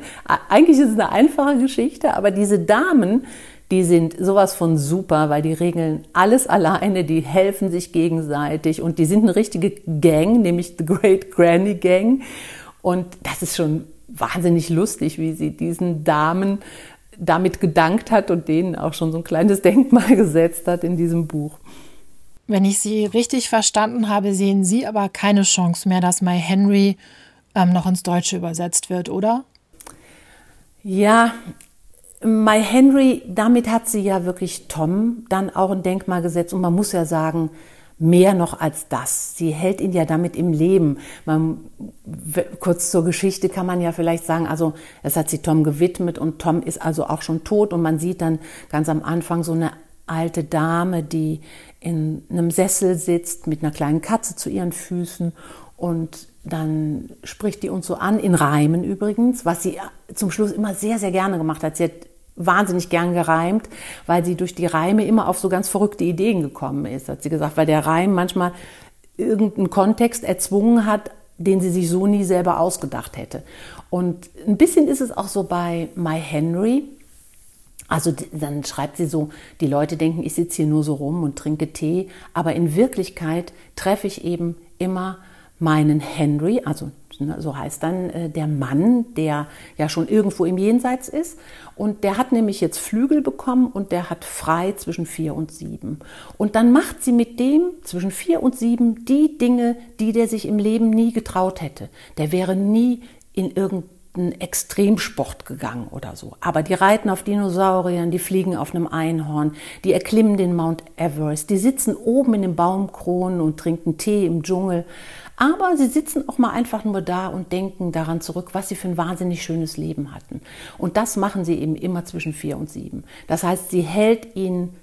eigentlich ist es eine einfache Geschichte, aber diese Damen, Die sind sowas von super, weil die regeln alles alleine, die helfen sich gegenseitig und die sind eine richtige Gang, nämlich The Great Granny Gang. Und das ist schon wahnsinnig lustig, wie sie diesen Damen damit gedankt hat und denen auch schon so ein kleines Denkmal gesetzt hat in diesem Buch. Wenn ich Sie richtig verstanden habe, sehen Sie aber keine Chance mehr, dass My Henry ähm, noch ins Deutsche übersetzt wird, oder? Ja, My Henry, damit hat sie ja wirklich Tom dann auch ein Denkmal gesetzt und man muss ja sagen, mehr noch als das. Sie hält ihn ja damit im Leben. Man, kurz zur Geschichte kann man ja vielleicht sagen, also es hat sie Tom gewidmet und Tom ist also auch schon tot und man sieht dann ganz am Anfang so eine alte Dame, die in einem Sessel sitzt mit einer kleinen Katze zu ihren Füßen und dann spricht die uns so an, in Reimen übrigens, was sie zum Schluss immer sehr, sehr gerne gemacht hat. Sie hat wahnsinnig gern gereimt, weil sie durch die Reime immer auf so ganz verrückte Ideen gekommen ist, hat sie gesagt, weil der Reim manchmal irgendeinen Kontext erzwungen hat, den sie sich so nie selber ausgedacht hätte. Und ein bisschen ist es auch so bei My Henry, also dann schreibt sie so, die Leute denken, ich sitze hier nur so rum und trinke Tee, aber in Wirklichkeit treffe ich eben immer meinen Henry, also ne, so heißt dann äh, der Mann, der ja schon irgendwo im Jenseits ist. Und der hat nämlich jetzt Flügel bekommen und der hat frei zwischen vier und sieben. Und dann macht sie mit dem zwischen vier und sieben die Dinge, die der sich im Leben nie getraut hätte. Der wäre nie in irgendeinem einen Extremsport gegangen oder so. Aber die reiten auf Dinosauriern, die fliegen auf einem Einhorn, die erklimmen den Mount Everest, die sitzen oben in den Baumkronen und trinken Tee im Dschungel. Aber sie sitzen auch mal einfach nur da und denken daran zurück, was sie für ein wahnsinnig schönes Leben hatten. Und das machen sie eben immer zwischen vier und sieben. Das heißt, sie hält ihn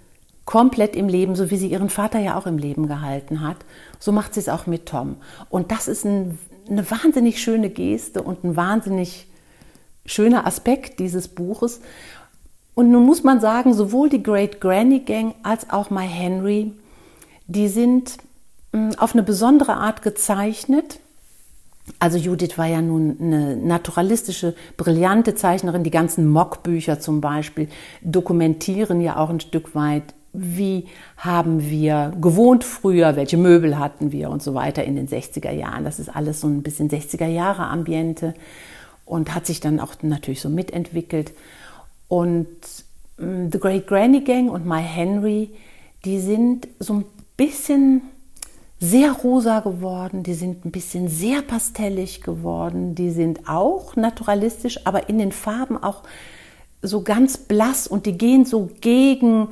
komplett im Leben, so wie sie ihren Vater ja auch im Leben gehalten hat. So macht sie es auch mit Tom. Und das ist ein eine wahnsinnig schöne Geste und ein wahnsinnig schöner Aspekt dieses Buches. Und nun muss man sagen, sowohl die Great Granny Gang als auch My Henry, die sind hm, auf eine besondere Art gezeichnet. Also Judith war ja nun eine naturalistische, brillante Zeichnerin. Die ganzen Mockbücher zum Beispiel dokumentieren ja auch ein Stück weit wie haben wir gewohnt früher, welche Möbel hatten wir und so weiter in den 60er Jahren. Das ist alles so ein bisschen 60er Jahre Ambiente und hat sich dann auch natürlich so mitentwickelt. Und mm, The Great Granny Gang und My Henry, die sind so ein bisschen sehr rosa geworden, die sind ein bisschen sehr pastellig geworden, die sind auch naturalistisch, aber in den Farben auch so ganz blass und die gehen so gegen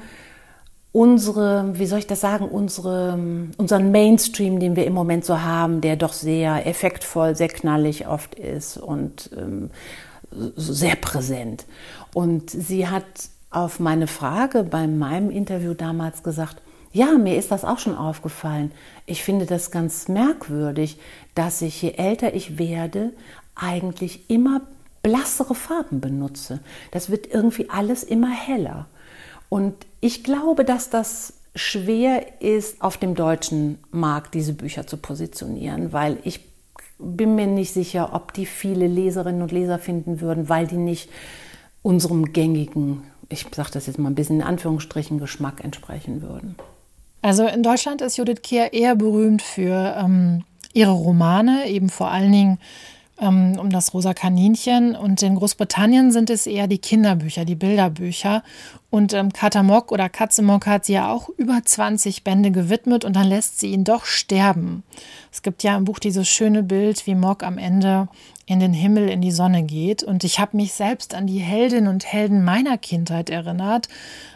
unsere, wie soll ich das sagen, unsere, unseren Mainstream, den wir im Moment so haben, der doch sehr effektvoll, sehr knallig oft ist und ähm, sehr präsent. Und sie hat auf meine Frage bei meinem Interview damals gesagt, ja, mir ist das auch schon aufgefallen. Ich finde das ganz merkwürdig, dass ich, je älter ich werde, eigentlich immer blassere Farben benutze. Das wird irgendwie alles immer heller. Und ich glaube, dass das schwer ist, auf dem deutschen Markt diese Bücher zu positionieren, weil ich bin mir nicht sicher, ob die viele Leserinnen und Leser finden würden, weil die nicht unserem gängigen, ich sage das jetzt mal ein bisschen in Anführungsstrichen, Geschmack entsprechen würden. Also in Deutschland ist Judith Kehr eher berühmt für ähm, ihre Romane, eben vor allen Dingen ähm, um das rosa Kaninchen. Und in Großbritannien sind es eher die Kinderbücher, die Bilderbücher. Und ähm, Katamok oder Katzemok hat sie ja auch über 20 Bände gewidmet und dann lässt sie ihn doch sterben. Es gibt ja im Buch dieses schöne Bild, wie Mock am Ende in den Himmel, in die Sonne geht. Und ich habe mich selbst an die Heldinnen und Helden meiner Kindheit erinnert,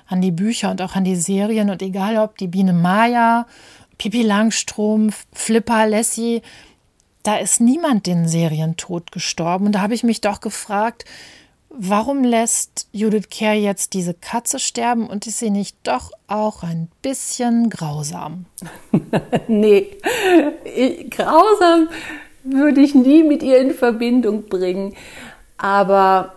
an die Bücher und auch an die Serien. Und egal ob die Biene Maya, Pippi Langstrom, Flipper, Lassie, da ist niemand den Serientod gestorben. Und da habe ich mich doch gefragt, warum lässt Judith Kerr jetzt diese Katze sterben und ist sie nicht doch auch ein bisschen grausam? nee, grausam würde ich nie mit ihr in Verbindung bringen. Aber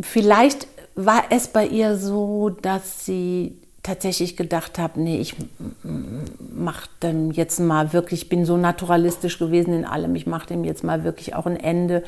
vielleicht war es bei ihr so, dass sie tatsächlich gedacht habe, nee, ich mache dem jetzt mal wirklich, bin so naturalistisch gewesen in allem, ich mache dem jetzt mal wirklich auch ein Ende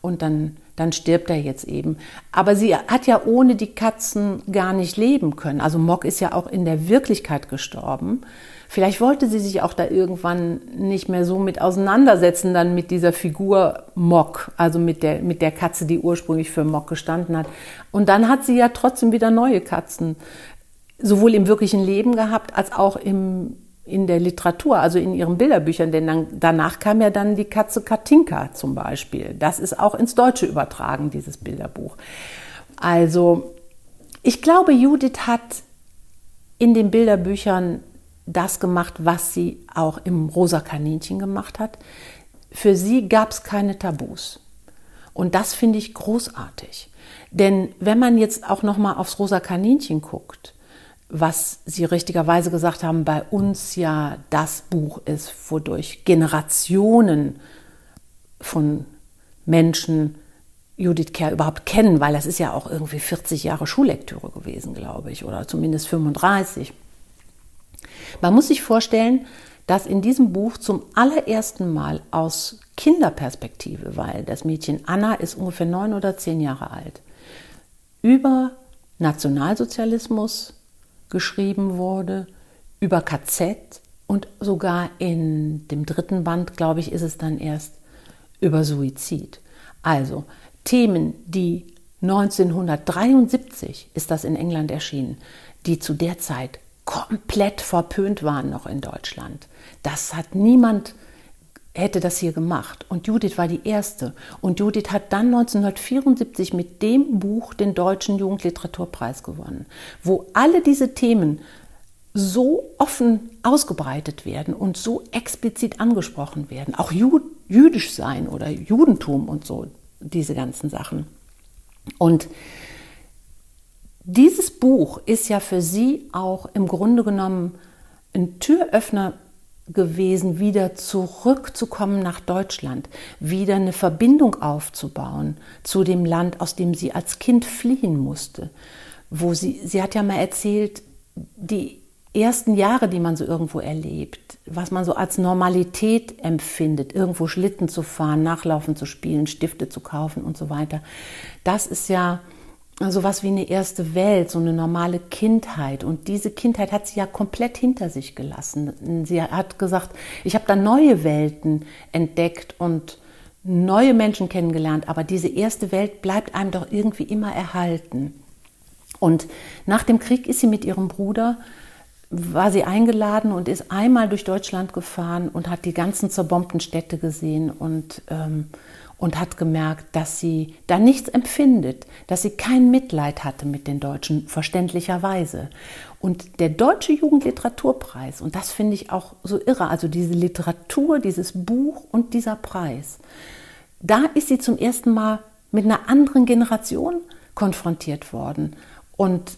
und dann dann stirbt er jetzt eben. Aber sie hat ja ohne die Katzen gar nicht leben können. Also Mock ist ja auch in der Wirklichkeit gestorben. Vielleicht wollte sie sich auch da irgendwann nicht mehr so mit auseinandersetzen, dann mit dieser Figur Mock, also mit der, mit der Katze, die ursprünglich für Mock gestanden hat. Und dann hat sie ja trotzdem wieder neue Katzen, sowohl im wirklichen Leben gehabt, als auch im, in der Literatur, also in ihren Bilderbüchern, denn dann, danach kam ja dann die Katze Katinka zum Beispiel. Das ist auch ins Deutsche übertragen, dieses Bilderbuch. Also, ich glaube, Judith hat in den Bilderbüchern das gemacht, was sie auch im Rosa Kaninchen gemacht hat. Für sie gab es keine Tabus. Und das finde ich großartig. Denn wenn man jetzt auch noch mal aufs Rosa Kaninchen guckt, was Sie richtigerweise gesagt haben, bei uns ja das Buch ist, wodurch Generationen von Menschen Judith Kerr überhaupt kennen, weil das ist ja auch irgendwie 40 Jahre Schullektüre gewesen, glaube ich, oder zumindest 35. Man muss sich vorstellen, dass in diesem Buch zum allerersten Mal aus Kinderperspektive, weil das Mädchen Anna ist ungefähr neun oder zehn Jahre alt, über Nationalsozialismus geschrieben wurde, über KZ und sogar in dem dritten Band, glaube ich, ist es dann erst über Suizid. Also Themen, die 1973 ist das in England erschienen, die zu der Zeit komplett verpönt waren noch in Deutschland. Das hat niemand hätte das hier gemacht. Und Judith war die erste. Und Judith hat dann 1974 mit dem Buch den Deutschen Jugendliteraturpreis gewonnen, wo alle diese Themen so offen ausgebreitet werden und so explizit angesprochen werden. Auch jüdisch sein oder Judentum und so, diese ganzen Sachen. Und dieses Buch ist ja für sie auch im Grunde genommen ein Türöffner gewesen, wieder zurückzukommen nach Deutschland, wieder eine Verbindung aufzubauen zu dem Land, aus dem sie als Kind fliehen musste. Wo sie, sie hat ja mal erzählt, die ersten Jahre, die man so irgendwo erlebt, was man so als Normalität empfindet, irgendwo Schlitten zu fahren, Nachlaufen zu spielen, Stifte zu kaufen und so weiter, das ist ja so was wie eine erste Welt, so eine normale Kindheit. Und diese Kindheit hat sie ja komplett hinter sich gelassen. Sie hat gesagt, ich habe da neue Welten entdeckt und neue Menschen kennengelernt, aber diese erste Welt bleibt einem doch irgendwie immer erhalten. Und nach dem Krieg ist sie mit ihrem Bruder, war sie eingeladen und ist einmal durch Deutschland gefahren und hat die ganzen zerbombten Städte gesehen und ähm, und hat gemerkt, dass sie da nichts empfindet, dass sie kein Mitleid hatte mit den Deutschen, verständlicherweise. Und der Deutsche Jugendliteraturpreis, und das finde ich auch so irre, also diese Literatur, dieses Buch und dieser Preis, da ist sie zum ersten Mal mit einer anderen Generation konfrontiert worden und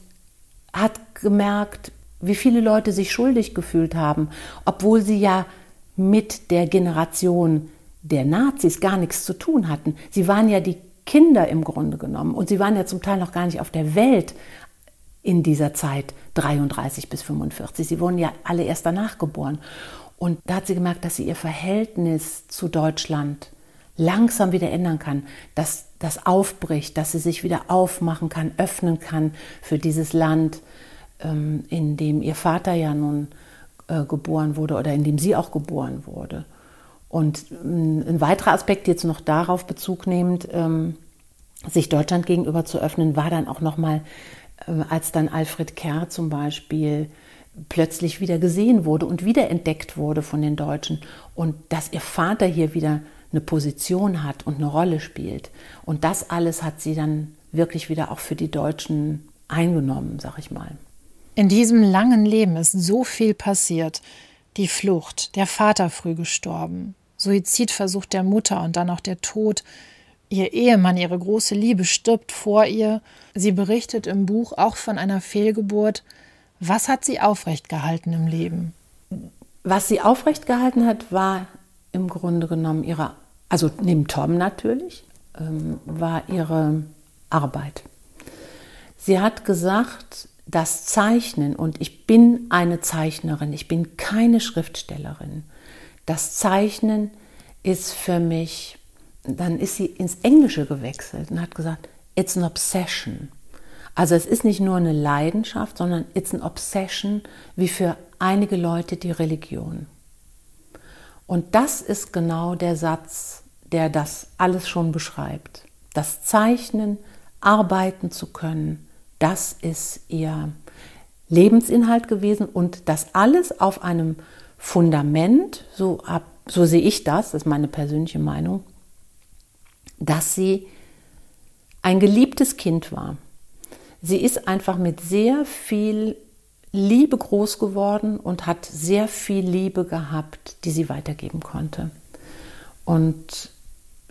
hat gemerkt, wie viele Leute sich schuldig gefühlt haben, obwohl sie ja mit der Generation der Nazis gar nichts zu tun hatten. Sie waren ja die Kinder im Grunde genommen und sie waren ja zum Teil noch gar nicht auf der Welt in dieser Zeit 33 bis 45. Sie wurden ja alle erst danach geboren. Und da hat sie gemerkt, dass sie ihr Verhältnis zu Deutschland langsam wieder ändern kann, dass das aufbricht, dass sie sich wieder aufmachen kann, öffnen kann für dieses Land, ähm, in dem ihr Vater ja nun äh, geboren wurde oder in dem sie auch geboren wurde. Und ähm, ein weiterer Aspekt jetzt noch darauf Bezug nehmend, ähm, sich Deutschland gegenüber zu öffnen, war dann auch nochmal, äh, als dann Alfred Kerr zum Beispiel plötzlich wieder gesehen wurde und wiederentdeckt wurde von den Deutschen und dass ihr Vater hier wieder eine Position hat und eine Rolle spielt. Und das alles hat sie dann wirklich wieder auch für die Deutschen eingenommen, sag ich mal. In diesem langen Leben ist so viel passiert. Die Flucht, der Vater früh gestorben, Suizidversuch der Mutter und dann auch der Tod. Ihr Ehemann, ihre große Liebe, stirbt vor ihr. Sie berichtet im Buch auch von einer Fehlgeburt. Was hat sie aufrecht gehalten im Leben? Was sie aufrecht gehalten hat, war im Grunde genommen ihre, also neben Tom natürlich, ähm, war ihre Arbeit. Sie hat gesagt, das Zeichnen, und ich bin eine Zeichnerin, ich bin keine Schriftstellerin, das Zeichnen ist für mich dann ist sie ins Englische gewechselt und hat gesagt, it's an obsession. Also es ist nicht nur eine Leidenschaft, sondern it's an obsession, wie für einige Leute die Religion. Und das ist genau der Satz, der das alles schon beschreibt. Das Zeichnen, arbeiten zu können, das ist ihr Lebensinhalt gewesen und das alles auf einem Fundament, so, ab, so sehe ich das, das ist meine persönliche Meinung, dass sie ein geliebtes Kind war. Sie ist einfach mit sehr viel Liebe groß geworden und hat sehr viel Liebe gehabt, die sie weitergeben konnte. Und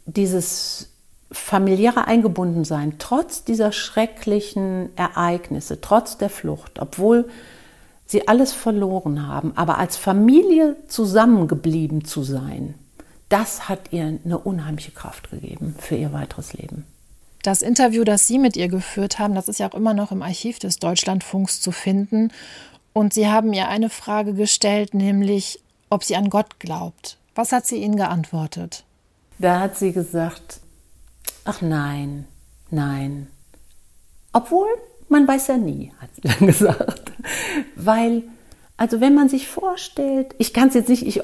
dieses familiäre Eingebundensein, trotz dieser schrecklichen Ereignisse, trotz der Flucht, obwohl sie alles verloren haben, aber als Familie zusammengeblieben zu sein, das hat ihr eine unheimliche Kraft gegeben für ihr weiteres Leben. Das Interview, das Sie mit ihr geführt haben, das ist ja auch immer noch im Archiv des Deutschlandfunks zu finden. Und Sie haben ihr eine Frage gestellt, nämlich, ob sie an Gott glaubt. Was hat sie Ihnen geantwortet? Da hat sie gesagt, ach nein, nein. Obwohl, man weiß ja nie, hat sie dann gesagt. Weil, also wenn man sich vorstellt, ich kann es jetzt nicht, ich,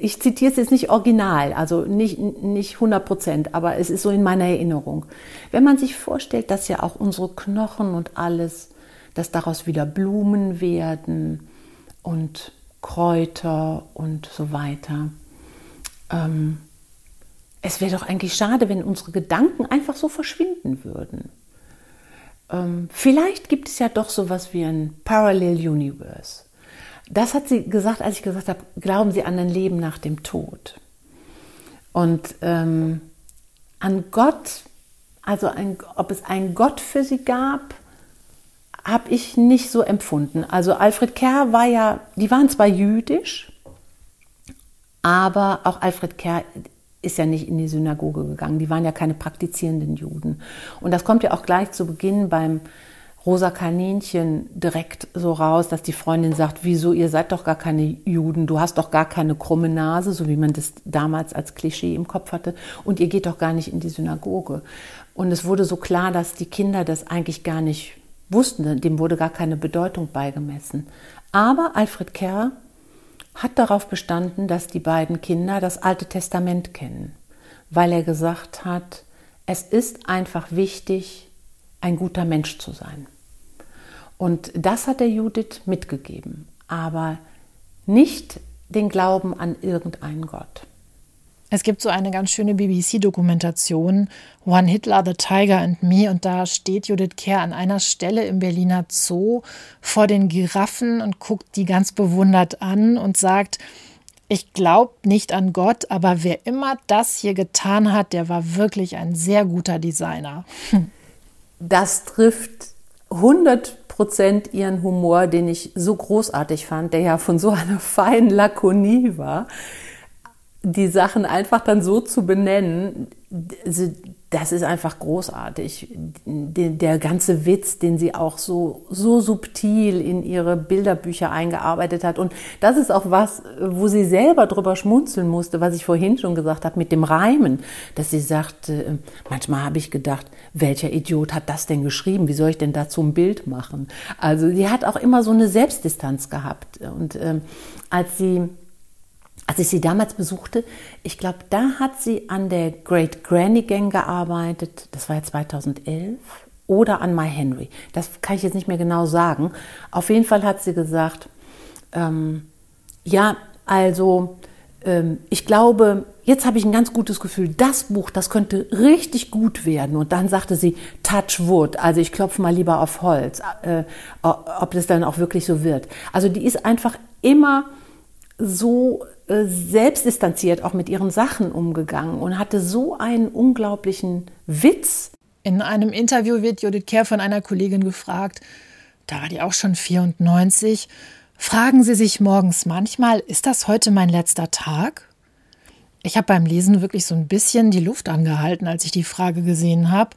ich zitiere es jetzt nicht original, also nicht, nicht 100 Prozent, aber es ist so in meiner Erinnerung. Wenn man sich vorstellt, dass ja auch unsere Knochen und alles, dass daraus wieder Blumen werden und Kräuter und so weiter. Ähm, es wäre doch eigentlich schade, wenn unsere Gedanken einfach so verschwinden würden. Ähm, vielleicht gibt es ja doch so etwas wie ein Parallel Universe. Das hat sie gesagt, als ich gesagt habe, glauben Sie an ein Leben nach dem Tod. Und ähm, an Gott, also ein, ob es einen Gott für sie gab, habe ich nicht so empfunden. Also Alfred Kerr war ja, die waren zwar jüdisch, aber auch Alfred Kerr ist ja nicht in die Synagoge gegangen. Die waren ja keine praktizierenden Juden. Und das kommt ja auch gleich zu Beginn beim Rosa Kaninchen direkt so raus, dass die Freundin sagt, wieso, ihr seid doch gar keine Juden, du hast doch gar keine krumme Nase, so wie man das damals als Klischee im Kopf hatte, und ihr geht doch gar nicht in die Synagoge. Und es wurde so klar, dass die Kinder das eigentlich gar nicht wussten, dem wurde gar keine Bedeutung beigemessen. Aber Alfred Kerr hat darauf bestanden, dass die beiden Kinder das Alte Testament kennen, weil er gesagt hat, es ist einfach wichtig, ein guter Mensch zu sein. Und das hat der Judith mitgegeben, aber nicht den Glauben an irgendeinen Gott. Es gibt so eine ganz schöne BBC-Dokumentation, One Hitler, The Tiger and Me, und da steht Judith Kerr an einer Stelle im Berliner Zoo vor den Giraffen und guckt die ganz bewundert an und sagt, ich glaube nicht an Gott, aber wer immer das hier getan hat, der war wirklich ein sehr guter Designer. Das trifft 100 Prozent ihren Humor, den ich so großartig fand, der ja von so einer feinen Lakonie war die Sachen einfach dann so zu benennen, das ist einfach großartig. Der ganze Witz, den sie auch so, so subtil in ihre Bilderbücher eingearbeitet hat. Und das ist auch was, wo sie selber drüber schmunzeln musste, was ich vorhin schon gesagt habe, mit dem Reimen, dass sie sagte, manchmal habe ich gedacht, welcher Idiot hat das denn geschrieben? Wie soll ich denn dazu ein Bild machen? Also sie hat auch immer so eine Selbstdistanz gehabt. Und ähm, als sie als ich sie damals besuchte, ich glaube, da hat sie an der Great Granny Gang gearbeitet, das war ja 2011, oder an My Henry. Das kann ich jetzt nicht mehr genau sagen. Auf jeden Fall hat sie gesagt, ähm, ja, also ähm, ich glaube, jetzt habe ich ein ganz gutes Gefühl, das Buch, das könnte richtig gut werden. Und dann sagte sie, Touch Wood, also ich klopfe mal lieber auf Holz, äh, ob das dann auch wirklich so wird. Also die ist einfach immer so selbstdistanziert auch mit ihren Sachen umgegangen und hatte so einen unglaublichen Witz. In einem Interview wird Judith Kerr von einer Kollegin gefragt, da war die auch schon 94, fragen Sie sich morgens manchmal, ist das heute mein letzter Tag? Ich habe beim Lesen wirklich so ein bisschen die Luft angehalten, als ich die Frage gesehen habe,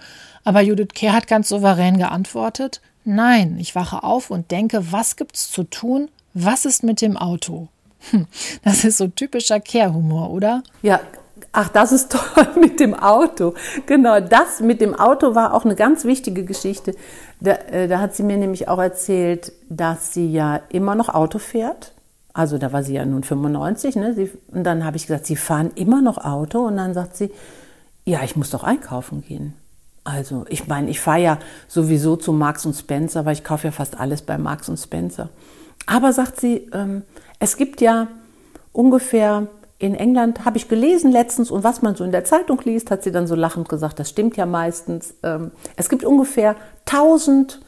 aber Judith Kerr hat ganz souverän geantwortet, nein, ich wache auf und denke, was gibt's zu tun? Was ist mit dem Auto? Das ist so typischer Care-Humor, oder? Ja, Ach, das ist toll mit dem Auto. Genau, das mit dem Auto war auch eine ganz wichtige Geschichte. Da, äh, da hat sie mir nämlich auch erzählt, dass sie ja immer noch Auto fährt. Also da war sie ja nun 95, ne? Sie, und dann habe ich gesagt, Sie fahren immer noch Auto. Und dann sagt sie, ja, ich muss doch einkaufen gehen. Also ich meine, ich fahre ja sowieso zu Marks und Spencer, weil ich kaufe ja fast alles bei Marks und Spencer. Aber sagt sie, ähm, es gibt ja ungefähr in England, habe ich gelesen letztens, und was man so in der Zeitung liest, hat sie dann so lachend gesagt, das stimmt ja meistens. Ähm, es gibt ungefähr 1000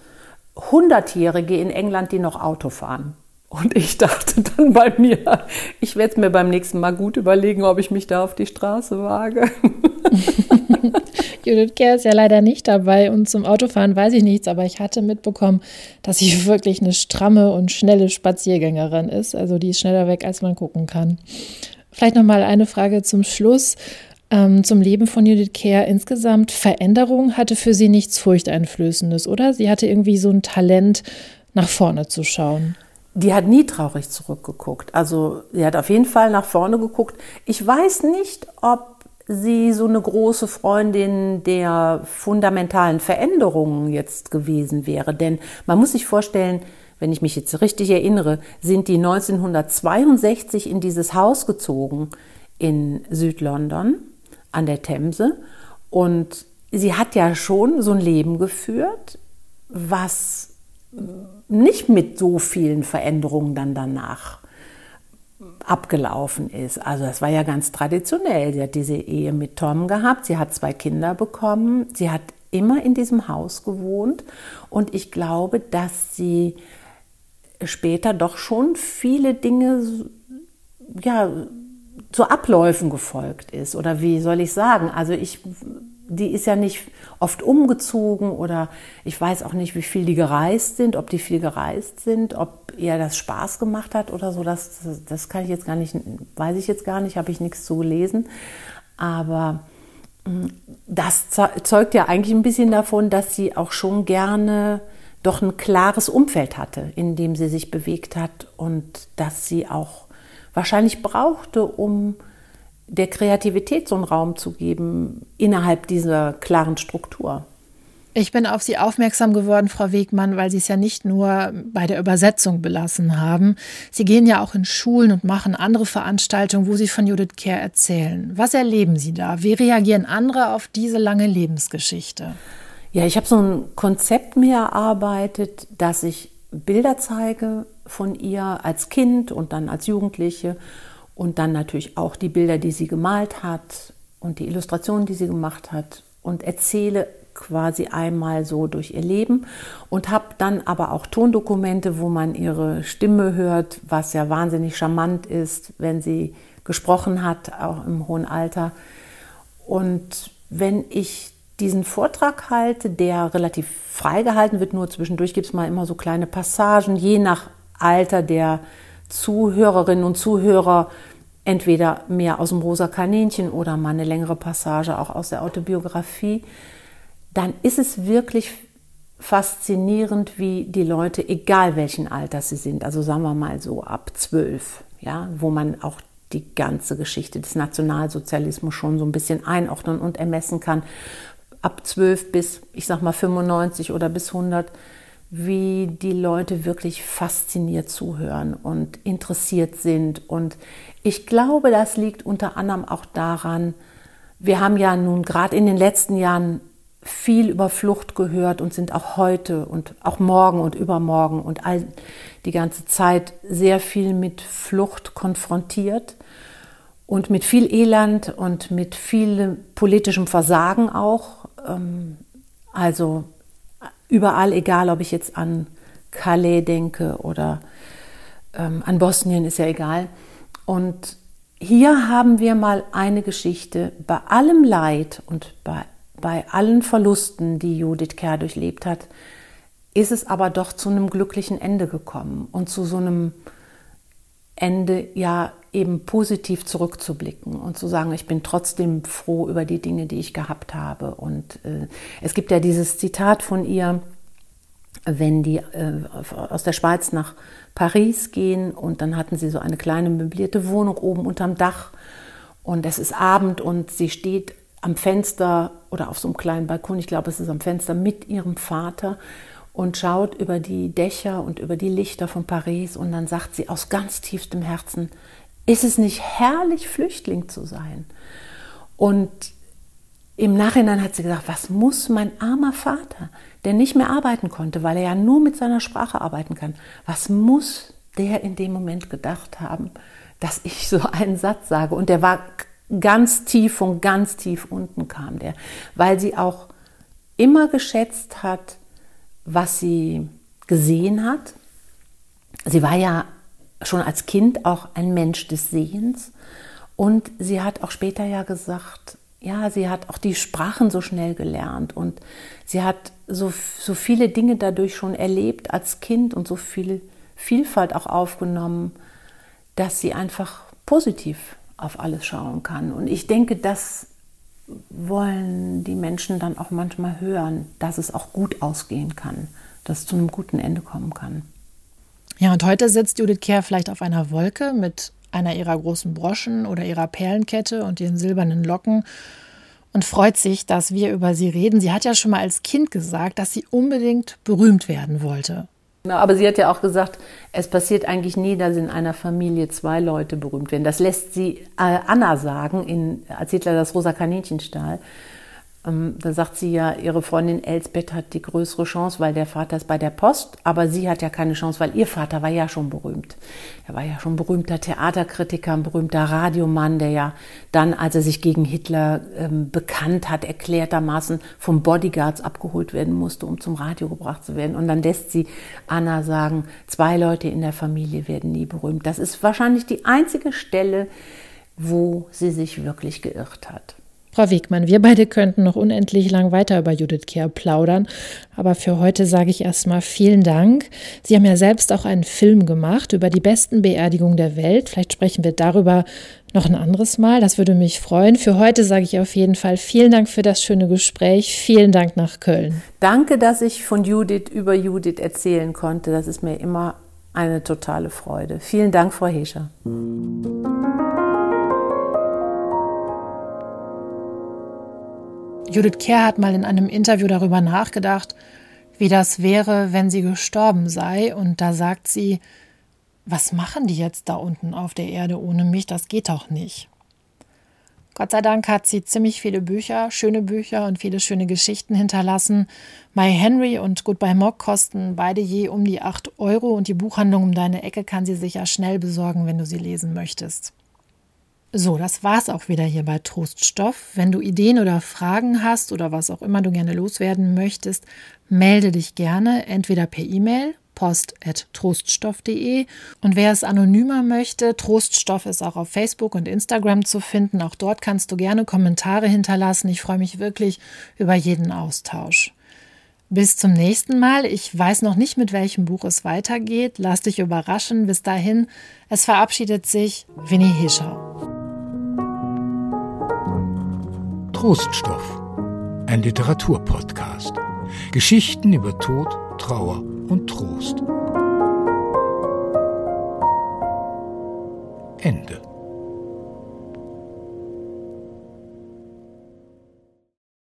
Hundertjährige in England, die noch Auto fahren. Und ich dachte dann bei mir, ich werde es mir beim nächsten Mal gut überlegen, ob ich mich da auf die Straße wage. Judith Kerr ist ja leider nicht dabei und zum Autofahren weiß ich nichts, aber ich hatte mitbekommen, dass sie wirklich eine stramme und schnelle Spaziergängerin ist. Also die ist schneller weg, als man gucken kann. Vielleicht noch mal eine Frage zum Schluss. Ähm, zum Leben von Judith Kerr insgesamt. Veränderung hatte für sie nichts Furchteinflößendes, oder? Sie hatte irgendwie so ein Talent, nach vorne zu schauen die hat nie traurig zurückgeguckt. Also sie hat auf jeden Fall nach vorne geguckt. Ich weiß nicht, ob sie so eine große Freundin der fundamentalen Veränderungen jetzt gewesen wäre. Denn man muss sich vorstellen, wenn ich mich jetzt richtig erinnere, sind die 1962 in dieses Haus gezogen in Südlondon an der Themse. Und sie hat ja schon so ein Leben geführt, was nicht mit so vielen Veränderungen dann danach abgelaufen ist. Also das war ja ganz traditionell. Sie hat diese Ehe mit Tom gehabt, sie hat zwei Kinder bekommen, sie hat immer in diesem Haus gewohnt und ich glaube, dass sie später doch schon viele Dinge ja zu Abläufen gefolgt ist oder wie soll ich sagen? Also ich die ist ja nicht oft umgezogen oder ich weiß auch nicht, wie viel die gereist sind, ob die viel gereist sind, ob ihr das Spaß gemacht hat oder so. Das, das kann ich jetzt gar nicht, weiß ich jetzt gar nicht, habe ich nichts zu gelesen. Aber mm, das zeugt ja eigentlich ein bisschen davon, dass sie auch schon gerne doch ein klares Umfeld hatte, in dem sie sich bewegt hat und dass sie auch wahrscheinlich brauchte, um der Kreativität so einen Raum zu geben innerhalb dieser klaren Struktur. Ich bin auf Sie aufmerksam geworden, Frau Wegmann, weil Sie es ja nicht nur bei der Übersetzung belassen haben. Sie gehen ja auch in Schulen und machen andere Veranstaltungen, wo Sie von Judith Kerr erzählen. Was erleben Sie da? Wie reagieren andere auf diese lange Lebensgeschichte? Ja, ich habe so ein Konzept mir erarbeitet, dass ich Bilder zeige von ihr als Kind und dann als Jugendliche und dann natürlich auch die Bilder, die sie gemalt hat und die Illustrationen, die sie gemacht hat und erzähle quasi einmal so durch ihr Leben und habe dann aber auch Tondokumente, wo man ihre Stimme hört, was ja wahnsinnig charmant ist, wenn sie gesprochen hat, auch im hohen Alter. Und wenn ich diesen Vortrag halte, der relativ frei gehalten wird, nur zwischendurch gibt es mal immer so kleine Passagen, je nach Alter der Zuhörerinnen und Zuhörer entweder mehr aus dem rosa Kaninchen oder mal eine längere Passage auch aus der Autobiografie, dann ist es wirklich faszinierend, wie die Leute, egal welchen Alters sie sind, also sagen wir mal so ab zwölf, ja, wo man auch die ganze Geschichte des Nationalsozialismus schon so ein bisschen einordnen und ermessen kann, ab zwölf bis, ich sag mal 95 oder bis 100, wie die Leute wirklich fasziniert zuhören und interessiert sind. Und ich glaube, das liegt unter anderem auch daran, wir haben ja nun gerade in den letzten Jahren viel über Flucht gehört und sind auch heute und auch morgen und übermorgen und all die ganze Zeit sehr viel mit Flucht konfrontiert und mit viel Elend und mit viel politischem Versagen auch. Ähm, also überall, egal ob ich jetzt an Calais denke oder ähm, an Bosnien, ist ja egal. Und hier haben wir mal eine Geschichte bei allem Leid und bei, bei allen Verlusten, die Judith Kerr durchlebt hat, ist es aber doch zu einem glücklichen Ende gekommen und zu so einem Ende ja eben positiv zurückzublicken und zu sagen, ich bin trotzdem froh über die Dinge, die ich gehabt habe. Und äh, es gibt ja dieses Zitat von ihr, wenn die äh, aus der Schweiz nach Paris gehen und dann hatten sie so eine kleine möblierte Wohnung oben unterm Dach Und es ist Abend und sie steht am Fenster oder auf so einem kleinen Balkon, ich glaube, es ist am Fenster mit ihrem Vater und schaut über die Dächer und über die Lichter von Paris und dann sagt sie aus ganz tiefstem Herzen, ist es nicht herrlich, Flüchtling zu sein? Und im Nachhinein hat sie gesagt, was muss mein armer Vater, der nicht mehr arbeiten konnte, weil er ja nur mit seiner Sprache arbeiten kann, was muss der in dem Moment gedacht haben, dass ich so einen Satz sage? Und der war ganz tief, von ganz tief unten kam der, weil sie auch immer geschätzt hat, was sie gesehen hat. Sie war ja schon als Kind auch ein Mensch des Sehens und sie hat auch später ja gesagt, ja, sie hat auch die Sprachen so schnell gelernt und sie hat so, so viele Dinge dadurch schon erlebt als Kind und so viel Vielfalt auch aufgenommen, dass sie einfach positiv auf alles schauen kann. Und ich denke, das wollen die Menschen dann auch manchmal hören, dass es auch gut ausgehen kann, dass es zu einem guten Ende kommen kann. Ja, und heute sitzt Judith Kehr vielleicht auf einer Wolke mit einer ihrer großen Broschen oder ihrer Perlenkette und ihren silbernen Locken und freut sich, dass wir über sie reden. Sie hat ja schon mal als Kind gesagt, dass sie unbedingt berühmt werden wollte. Aber sie hat ja auch gesagt, es passiert eigentlich nie, dass in einer Familie zwei Leute berühmt werden. Das lässt sie äh, Anna sagen, in, als Hitler das rosa Kaninchen stahl. Ähm, da sagt sie ja, ihre Freundin Elsbeth hat die größere Chance, weil der Vater ist bei der Post, aber sie hat ja keine Chance, weil ihr Vater war ja schon berühmt. Er war ja schon berühmter Theaterkritiker, ein berühmter Radiomann, der ja dann, als er sich gegen Hitler ähm, bekannt hat, erklärtermaßen vom Bodyguards abgeholt werden musste, um zum Radio gebracht zu werden. Und dann lässt sie Anna sagen, zwei Leute in der Familie werden nie berühmt. Das ist wahrscheinlich die einzige Stelle, wo sie sich wirklich geirrt hat. Frau Wegmann, wir beide könnten noch unendlich lang weiter über Judith Kehr plaudern, aber für heute sage ich erstmal vielen Dank. Sie haben ja selbst auch einen Film gemacht über die besten Beerdigungen der Welt. Vielleicht sprechen wir darüber noch ein anderes Mal. Das würde mich freuen. Für heute sage ich auf jeden Fall vielen Dank für das schöne Gespräch. Vielen Dank nach Köln. Danke, dass ich von Judith über Judith erzählen konnte. Das ist mir immer eine totale Freude. Vielen Dank, Frau Hescher. Judith Kerr hat mal in einem Interview darüber nachgedacht, wie das wäre, wenn sie gestorben sei. Und da sagt sie, was machen die jetzt da unten auf der Erde ohne mich? Das geht doch nicht. Gott sei Dank hat sie ziemlich viele Bücher, schöne Bücher und viele schöne Geschichten hinterlassen. My Henry und Goodbye Mock kosten beide je um die 8 Euro und die Buchhandlung um deine Ecke kann sie sicher schnell besorgen, wenn du sie lesen möchtest. So, das war's auch wieder hier bei Troststoff. Wenn du Ideen oder Fragen hast oder was auch immer du gerne loswerden möchtest, melde dich gerne entweder per E-Mail post.troststoff.de und wer es anonymer möchte, Troststoff ist auch auf Facebook und Instagram zu finden. Auch dort kannst du gerne Kommentare hinterlassen. Ich freue mich wirklich über jeden Austausch. Bis zum nächsten Mal. Ich weiß noch nicht, mit welchem Buch es weitergeht. Lass dich überraschen. Bis dahin, es verabschiedet sich Winnie Hischer. Troststoff, ein Literaturpodcast. Geschichten über Tod, Trauer und Trost. Ende.